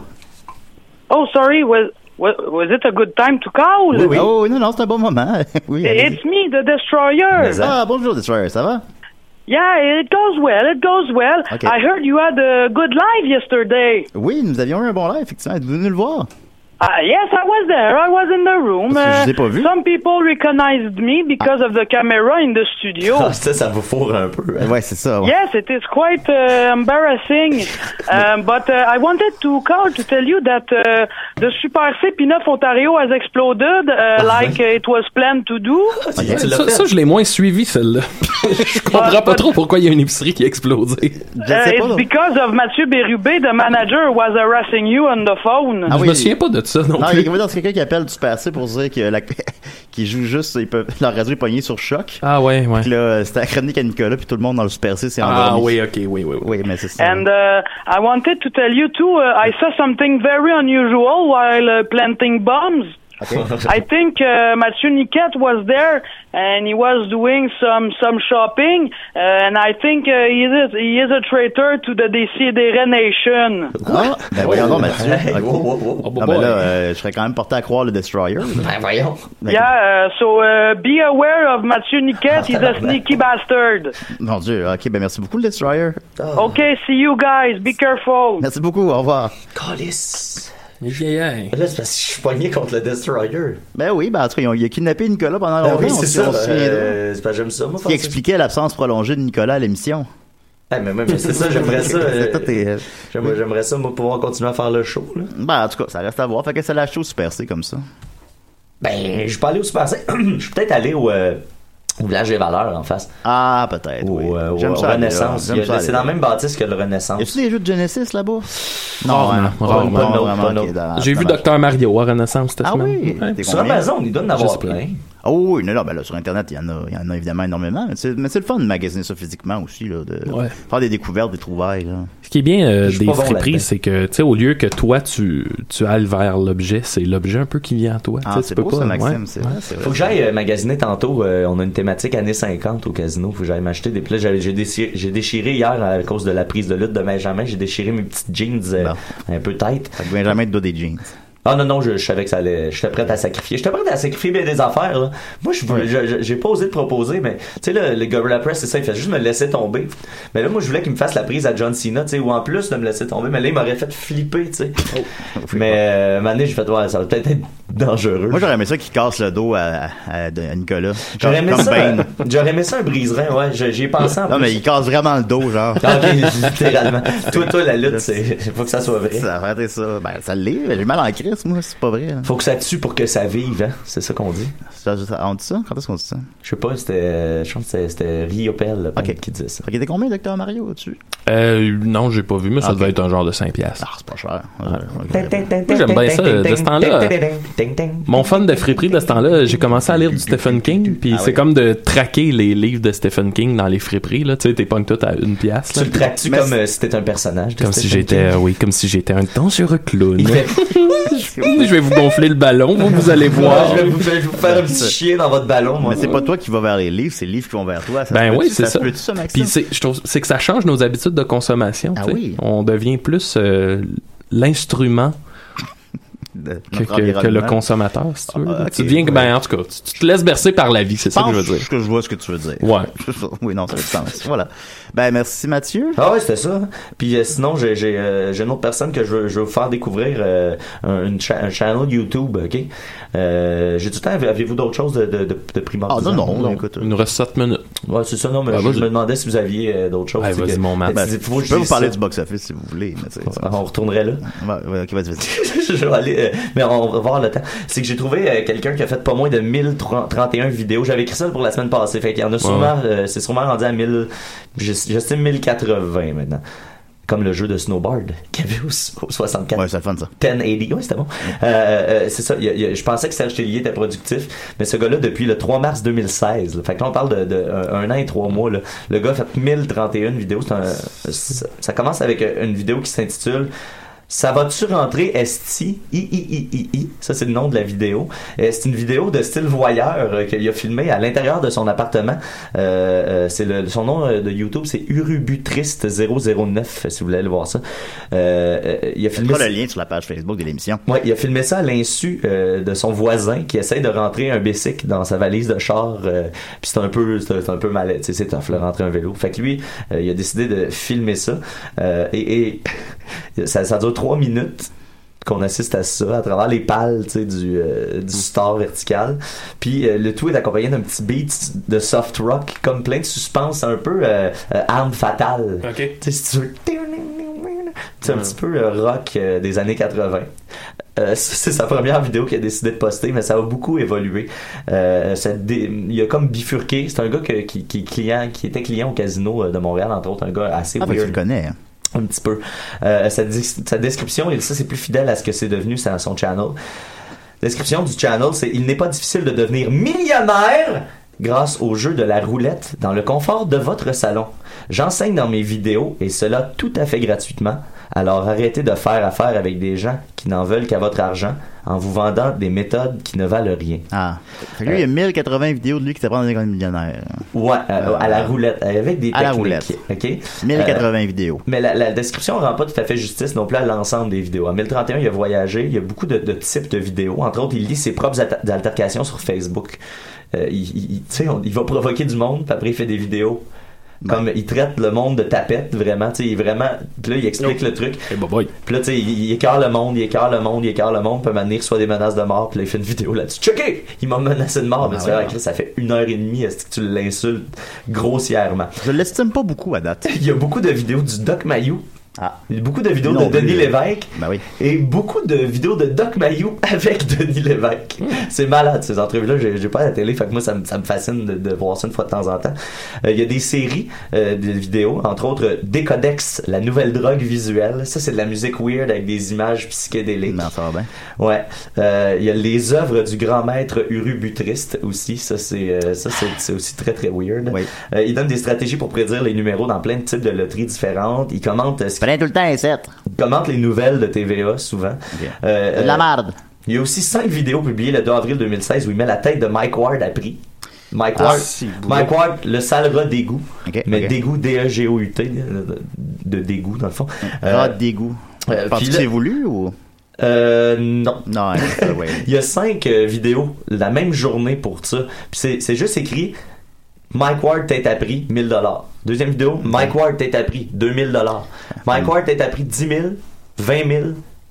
Oh, sorry. Was was, was it a good time to call?
Oh, non, non, c'est un bon moment. oui.
It's me, the Destroyer.
Ah, bonjour, Destroyer, ça va?
Yeah, it goes well. It goes well.
Okay.
I heard you had a good live yesterday.
Oui, nous avions eu un bon live, effectivement. Êtes-vous venu le voir?
Uh, yes, I was there. I was in the room. Uh,
vous ai pas vu.
Some people recognized me because of the camera in the studio.
Ah, ça, ça vous fourre un peu. hein.
Ouais, c'est ça. ouais.
Yes, it is quite uh, embarrassing. Um, but uh, I wanted to call to tell you that uh, the Super C P9 Ontario has exploded uh, like uh, it was planned to do.
Ouais, ça, ça, je l'ai moins suivi, celle-là. je comprends pas trop pourquoi il y a une épicerie qui a explosé.
Uh, it's because of Mathieu Bérubé, the manager, who was harassing you on the phone.
je me souviens pas de ça non,
Non,
plus.
il y a c'est quelqu'un qui appelle du Super C pour dire que la, qui joue juste, ils peuvent, leur radio est pognée sur choc.
Ah ouais, ouais.
Puis là, c'était la chronique à Nicolas, puis tout le monde dans le Super C s'est
Ah
endormi.
oui, ok, oui, oui, oui.
Oui, mais c'est ça.
And uh, I wanted to tell you too, uh, I saw something very unusual while uh, planting bombs. I think uh, Mathieu Niquette was there and he was doing some some shopping uh, and I think uh, he is he is a traitor to the Nation.
Ah, ben voyons donc, Mathieu. Ok.
wow.
Ah, ben là, euh, je serais quand même porté à croire le Destroyer.
Ben voyons.
Yeah, uh, so uh, be aware of Mathieu Niquette, he's a sneaky bastard.
Mon Dieu, ok, ben merci beaucoup, le Destroyer.
Okay, see you guys, be careful.
Merci beaucoup, au revoir.
Calice.
Yeah, yeah.
Là, c'est parce que je suis pogné contre le Destroyer.
Ben oui, ben en tout cas, il a kidnappé Nicolas pendant
Ben
longtemps.
oui, c'est ça. euh, c'est parce que j'aime ça, moi,
Ce qui expliquait l'absence prolongée de Nicolas à l'émission.
Ah, mais, mais, mais c'est ça, j'aimerais ça. euh,
euh,
J'aimerais, j'aimerais ça, moi, pouvoir continuer à faire le show, là.
Ben, en tout cas, ça reste à voir. Fait que ça l'a au Super C comme ça.
Ben, je suis pas allé au Super C. Je suis peut-être allé au, euh, au village des valeurs en face.
Ah, peut-être. Oui.
euh,
J'aime ça.
Renaissance. C'est dans le même bâtisse que le Renaissance.
Y a-tu des jeux de Genesis là-bas? Hein.
non, non.
dans-
J'ai vu Docteur Mario à Renaissance cette
Ah
semaine.
oui?
Ouais.
T'es
Sur? Amazon, il doit en
Je
avoir
sais pas.
plein.
Oh oui, non, non, ben là, sur Internet, il y en a, il y en a évidemment énormément. Mais c'est, mais c'est le fun de magasiner ça physiquement aussi, là, de
Ouais.
faire des découvertes, des trouvailles, là.
Ce qui est bien euh, des
pas bon
friperies, c'est que, tu sais, au lieu que toi, tu, tu ailles vers l'objet, c'est l'objet un peu qui vient à toi.
Ah, c'est
tu
beau
peux
ça,
pas-
Maxime,
ouais.
c'est vrai, c'est vrai.
Faut que j'aille euh, magasiner tantôt. euh, on a une thématique années 50 au casino. Faut que j'aille m'acheter des. Puis là, j'avais- j'ai déchiré, j'ai déchiré hier à cause de la prise de lutte de Benjamin. J'ai déchiré mes petites jeans euh, un peu têtes.
Fait que Benjamin te doit des jeans.
Ah non, non, je, je savais que ça allait. J'étais prêt à sacrifier. J'étais prêt à sacrifier bien des affaires, là. Moi, je, voulais- je- j'ai pas osé de proposer, mais, tu sais, le, le Gorilla Press, c'est ça, il fait juste me laisser tomber. Mais là, moi, je voulais qu'il me fasse la prise à John Cena, tu sais, ou en plus de me laisser tomber. Mais là, il m'aurait fait flipper, tu sais. mais, euh, maintenant, j'ai fait, ouais, ça va peut-être être dangereux.
Moi, j'aurais aimé ça qu'il casse le dos à, à, à Nicolas.
J'aurais aimé, ça, j'aurais aimé ça un briserin, ouais. J'y ai pensé en
Non,
plus.
mais il casse vraiment le dos, genre.
Ah, ok, littéralement. Toi, toi, la lutte, c'est, faut que ça soit vrai.
Ça va être ça. Ben, ça l'est. J'ai mal en crise, moi, c'est pas vrai. là.
Faut que ça tue pour que ça vive, hein. C'est ça qu'on dit.
Ça- ça- on dit ça? Quand est-ce qu'on dit ça?
Je sais pas, c'était, je pense que c'était- Riopel, peintre, qui disait ça.
Qu'il était combien, Docteur Mario, dessus?
Euh, non, j'ai pas vu, mais ça
Ok.
devait être un genre de 5 piastres.
Ah, c'est pas cher.
Moi, j'aime bien ça, de ce temps-là. Mon fun de friperie de ce temps-là, j'ai commencé à lire du Stephen King, puis
Ah
c'est
oui.
comme de traquer les livres de Stephen King dans les friperies, là. Tu sais, t'es pognes tout à une pièce.
Tu le traques-tu comme euh, si t'étais un personnage de
Comme si
Stephen
j'étais,
King?
euh, oui, comme si j'étais un dangereux clown. Je vais vous gonfler le ballon, vous, vous allez voir.
Ouais, je, vais vous, je vais vous faire un petit chien dans votre ballon, moi.
Mais c'est pas toi qui vas vers les livres, c'est les livres qui vont vers toi. Ça
Ben oui, c'est ça. Puis c'est, je trouve, c'est que ça change nos habitudes de consommation.
Ah oui.
On devient plus euh, l'instrument
De
que,
notre
que- que le consommateur, si tu veux.
Ah,
tu deviens que,
ouais.
ben, en tout cas, tu, tu te laisses bercer par la vie, c'est ça que je veux dire.
Que je vois ce que tu veux dire.
Ouais.
oui, non, ça fait du sens. Voilà. Ben, merci Mathieu.
Ah ouais, c'était ça. Puis euh, sinon, j'ai j'ai euh, j'ai une autre personne que je veux, je veux vous faire découvrir euh, un, une cha- un channel YouTube, ok? Euh, j'ai du temps. Avez- Avez-vous d'autres choses de de de, de primordial?
Ah, non, non, écoute.
Il nous reste 7 minutes.
Ouais, c'est ça. Non, mais
Ah,
je, me demandais si vous aviez euh, d'autres choses.
Vas-y,
que-
mon.
Ben,
je peux vous parler
ça.
du box-office si vous voulez. Mais
Ah, On retournerait là.
Ouais, ouais, ok, vas-y, vas-y.
je vais aller, euh, mais on va voir le temps. C'est que j'ai trouvé euh, quelqu'un qui a fait pas moins de 1031 vidéos. J'avais écrit ça pour la semaine passée. Fait qu'il y en a sûrement, euh, c'est sûrement rendu à 1000, j'est- j'estime 1080 maintenant. Comme le jeu de snowboard qu'il y avait au, au 64.
Ouais, c'est le fun, ça.
1080, ouais, c'était bon. Euh, euh, c'est ça. il y a- il y a- je pensais que Serge Tellier était productif, mais ce gars-là, depuis le 3 mars 2016, là, fait que là, on parle de, de un, un an et trois mois, là, le gars a fait 1031 vidéos. C'est un- ça, ça commence avec une vidéo qui s'intitule Ça va-tu rentrer esti? I i i i i ça c'est le nom de la vidéo Euh, c'est une vidéo de style voyeur euh, qu'il a filmé à l'intérieur de son appartement Euh, euh, c'est le son nom de YouTube c'est Urubutriste 009 si vous voulez aller voir ça Euh, il a filmé
mettra le lien sur la page Facebook de l'émission.
Ouais, il a filmé ça à l'insu euh, de son voisin qui essaye de rentrer un bicycle dans sa valise de char. Puis c'est un peu, c'est un peu mal, tu sais, c'est tough, là, rentrer un vélo. Fait que lui, il a décidé de filmer ça euh, et, et ça, ça dure trois minutes qu'on assiste à ça à travers les pales tu sais, du, euh, du star vertical puis euh, le tout est accompagné d'un petit beat de soft rock comme plein de suspense un peu euh, euh, arme fatale
Ok.
tu sais si tu veux c'est un petit peu euh, rock euh, des années 80. Euh, c'est sa première vidéo qu'il a décidé de poster, mais ça a beaucoup évolué. Euh, ça dé- il a comme bifurqué. C'est un gars que- qui, client, qui était client au casino de Montréal, entre autres, un gars assez
Ah, ben, tu
weird.
le connais. hein.
Un petit peu. Euh, sa, sa description, et ça c'est plus fidèle à ce que c'est devenu à son channel. Description du channel, c'est Il n'est pas difficile de devenir millionnaire grâce au jeu de la roulette dans le confort de votre salon. J'enseigne dans mes vidéos et cela tout à fait gratuitement. Alors arrêtez de faire affaire avec des gens qui n'en veulent qu'à votre argent en vous vendant des méthodes qui ne valent rien.
Ah. Lui, il y a 1080 vidéos de lui qui s'apprend dans un millionnaire.
Ouais, euh, à la roulette, avec des
À la
techniques.
roulette.
OK?
1080
Euh,
vidéos.
Mais la, la description rend pas tout à fait justice non plus à l'ensemble des vidéos. En 1031, il a voyagé, il y a beaucoup de, de types de vidéos. Entre autres, il lit ses propres alter- altercations sur Facebook. Euh, il, il- on- va provoquer du monde, puis après il fait des vidéos. Comme il traite le monde de tapette, vraiment, tu sais, vraiment. Puis là, il explique le truc. Puis là, tu sais, il, il écarte le monde, il écarte le monde, il écarte le monde, donné, il reçoit des menaces de mort, puis là, il fait une vidéo là-dessus. Checké! Il m'a menacé de mort, mais tu vois,
ouais.
Chris, ça fait une heure et demie, est-ce que tu l'insultes grossièrement?
Je l'estime pas beaucoup à date.
Il y a beaucoup de vidéos du Doc Mayou. Il y a beaucoup de vidéos
Non
de Denis
plus.
Lévesque.
Ben oui.
Et beaucoup de vidéos de Doc Mayou avec Denis Lévesque. C'est malade, ces entrevues-là. J'ai pas à la télé, fait que moi, ça, me- ça me fascine de, de voir ça une fois de temps en temps. Euh, Il y a des séries euh, de vidéos, entre autres euh, Décodex, la nouvelle drogue visuelle. Ça, c'est de la musique weird avec des images psychédéliques.
Non, ça va bien.
Ouais. Euh, Il y a les œuvres du grand maître Urubutriste aussi. Ça, c'est euh, ça c'est aussi très, très weird. Euh, il donne des stratégies pour prédire les numéros dans plein de types de loteries différentes. Il commente... euh, ce
Prenez tout le temps un 7.
il commente les nouvelles de TVA souvent. Euh,
De la
euh,
marde.
Il y a aussi cinq vidéos publiées le 2 avril 2016 où il met la tête de Mike Ward à prix. Mike
Ah,
Ward, Mike Ward, le sale rat d'égout. mais
ok.
d'égout, D-E-G-O-U-T, de, de dégoût dans le fond.
Rat d'égout.
euh,
Penses-tu
puis
que c'est voulu ou?
Euh, non.
Non, hein, ouais.
Il y a cinq euh, vidéos la même journée pour ça. Puis c'est, c'est juste écrit Mike Ward tête à prix 1000 dollars. Deuxième vidéo Mike Ward tête à prix 2000 dollars. Mike Ward tête à prix 10 000, 20 000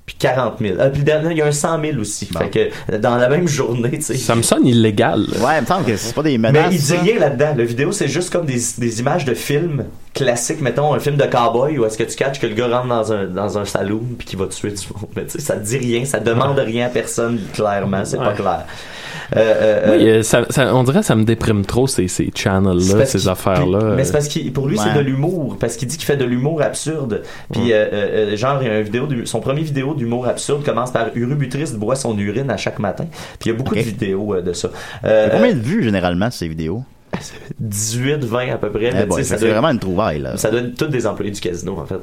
puis 40 000. Ah, puis le dernier, il y a un 100 000 aussi. Fait que euh, dans la même journée, tu sais.
Ça me sonne illégal.
Ouais, il me semble que c'est pas des
Mais
menaces.
il dit rien là-dedans. Le vidéo, c'est juste comme des, des images de films classiques. Mettons un film de cowboy où est-ce que tu catches que le gars rentre dans un, dans un saloon puis qu'il va tuer du monde. Mais tu sais, ça dit rien, ça demande rien à personne, clairement. C'est pas
Ouais.
clair. Euh, euh,
Oui,
euh,
ça, ça- on dirait que ça me déprime trop ces, ces channels-là, ces affaires-là.
Mais c'est parce qu'il pour lui c'est de l'humour parce qu'il dit qu'il fait de l'humour absurde. Puis
Ouais.
euh, euh, euh, genre il y a une vidéo de- son premier vidéo d'humour absurde commence par Urubutriste boit son urine à chaque matin. Puis il y a beaucoup de vidéos euh, de ça. Euh,
Combien de vues généralement ces vidéos?
18 20 à peu près.
Eh que c'est vraiment une trouvaille là.
Ça doit être tous des employés du casino, en fait.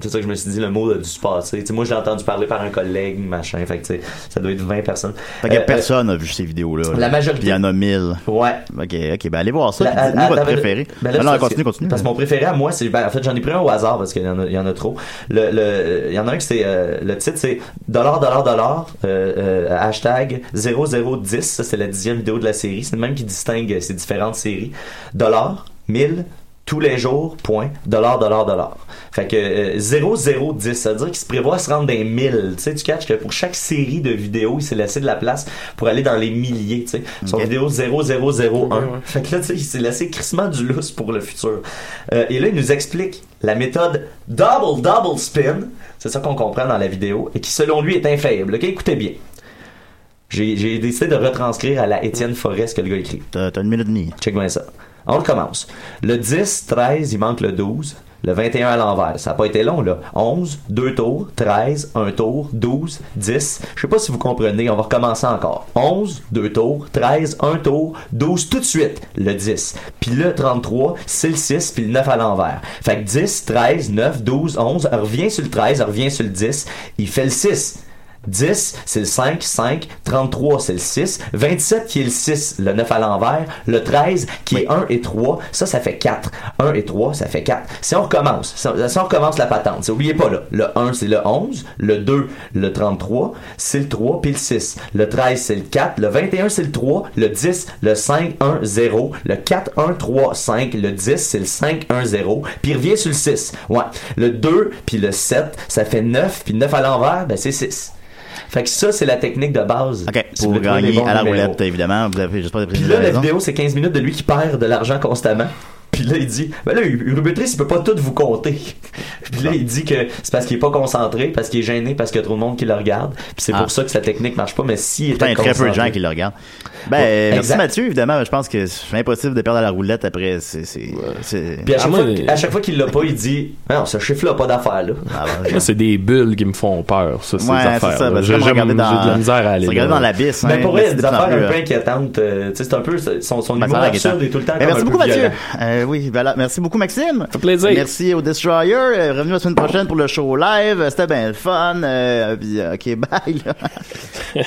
C'est ça que je me suis dit, le mot a dû se passer. Moi, je l'ai entendu parler par un collègue, machin. Fait que, ça doit être 20 personnes.
Fait que
Euh,
personne n'a vu ces vidéos-là.
la majorité.
Puis il y en a 1000.
Ouais.
Ok, ok, ben allez voir ça. Dites-nous
à-
votre
à-
préféré.
Ben là,
Ah non, continue, continue.
Parce que mon préféré à moi, c'est. ben, en fait, j'en ai pris un au hasard parce qu'il y a, y en a trop. Le, le, il y en a un qui c'est. euh, le titre, c'est dollar, dollar, dollar, euh, euh, hashtag 0010. Ça, c'est la dixième vidéo de la série. C'est le même qui distingue ces différentes séries. Dollar, 1000, tous les jours, point, dollar, dollar, dollar. Fait que euh, 0010, ça veut dire qu'il se prévoit à se rendre des 1000. Tu sais, tu catches que pour chaque série de vidéos, il s'est laissé de la place pour aller dans les milliers, tu sais. Son vidéo 0001.
Ouais, ouais.
Fait que là, tu sais, il s'est laissé crissement du lousse pour le futur. Euh, et là, il nous explique la méthode double double spin. C'est ça qu'on comprend dans la vidéo et qui, selon lui, est infaillible. Ok, écoutez bien. J'ai décidé de retranscrire à la Étienne Forest que le gars écrit.
T'as t'as une minute et demie.
Check bien ça. On recommence. Le 10, 13, il manque le 12. le 21 à l'envers. Ça n'a pas été long, là. 11, 2 tours, 13, 1 tour, 12, 10. Je sais pas si vous comprenez, on va recommencer encore. 11, 2 tours, 13, 1 tour, 12, tout de suite, le 10. Puis le 33, c'est le 6, puis le 9 à l'envers. Fait que 10, 13, 9, 12, 11, revient sur le 13, revient sur le 10, il fait le 6. 10, c'est le 5, 5, 33, c'est le 6, 27 qui est le 6, le 9 à l'envers, le 13 qui est 1 et 3, ça, ça fait 4. 1 et 3, ça fait 4. Si on recommence, si on, recommence la patente, c'est- oubliez pas là, le 1 c'est le 11, le 2 le 33, c'est le 3 puis le 6. Le 13 c'est le 4, le 21 c'est le 3, le 10 le 5 1 0, le 4 1 3 5, le 10 c'est le 5 1 0, puis il revient sur le 6. Ouais, le 2 puis le 7, ça fait 9 puis 9 à l'envers, ben c'est 6. Fait que ça, c'est la technique de base.
OK,
Si
pour gagner à la
numéros.
roulette, évidemment. Vous avez, avez
Puis là, la vidéo, c'est 15 minutes de lui qui perd de l'argent constamment. Puis là, il dit, ben là, Rubetrice, il peut pas tout vous compter. Puis là, il dit que c'est parce qu'il est pas concentré, parce qu'il est gêné, parce qu'il y a trop de monde qui le regarde. Puis c'est
Ah.
pour ça que sa technique marche pas. Mais s'il
Pourtant, il y
était
a très peu de gens qui le regardent. Ben,
Ouais,
merci
exact.
Mathieu, évidemment. Je pense que c'est impossible de perdre à la roulette après. C'est, c'est, c'est-
Puis à chaque,
Ah,
fois,
moi,
qu'- à chaque fois qu'il l'a pas, il dit, non, ce chiffre-là pas d'affaire, là.
Moi, c'est des bulles qui me font peur, ça, ces
Ouais, c'est
affaires.
ben,
J'ai
comme regarder dans-
j'ai de la misère à aller
c'est regarder dans l'abysse,
Mais
hein,
pour vrai, des affaires un peu
euh,
inquiétantes. euh, tu sais, c'est un peu, son, humour absurde et tout le temps
Ben, merci beaucoup, Mathieu. Euh, oui, voilà. Merci beaucoup, Maxime. Ça
fait plaisir.
Merci au Destroyer. Euh, Revenez la semaine prochaine pour le show live. C'était bien le fun. Puis, OK, bye. là.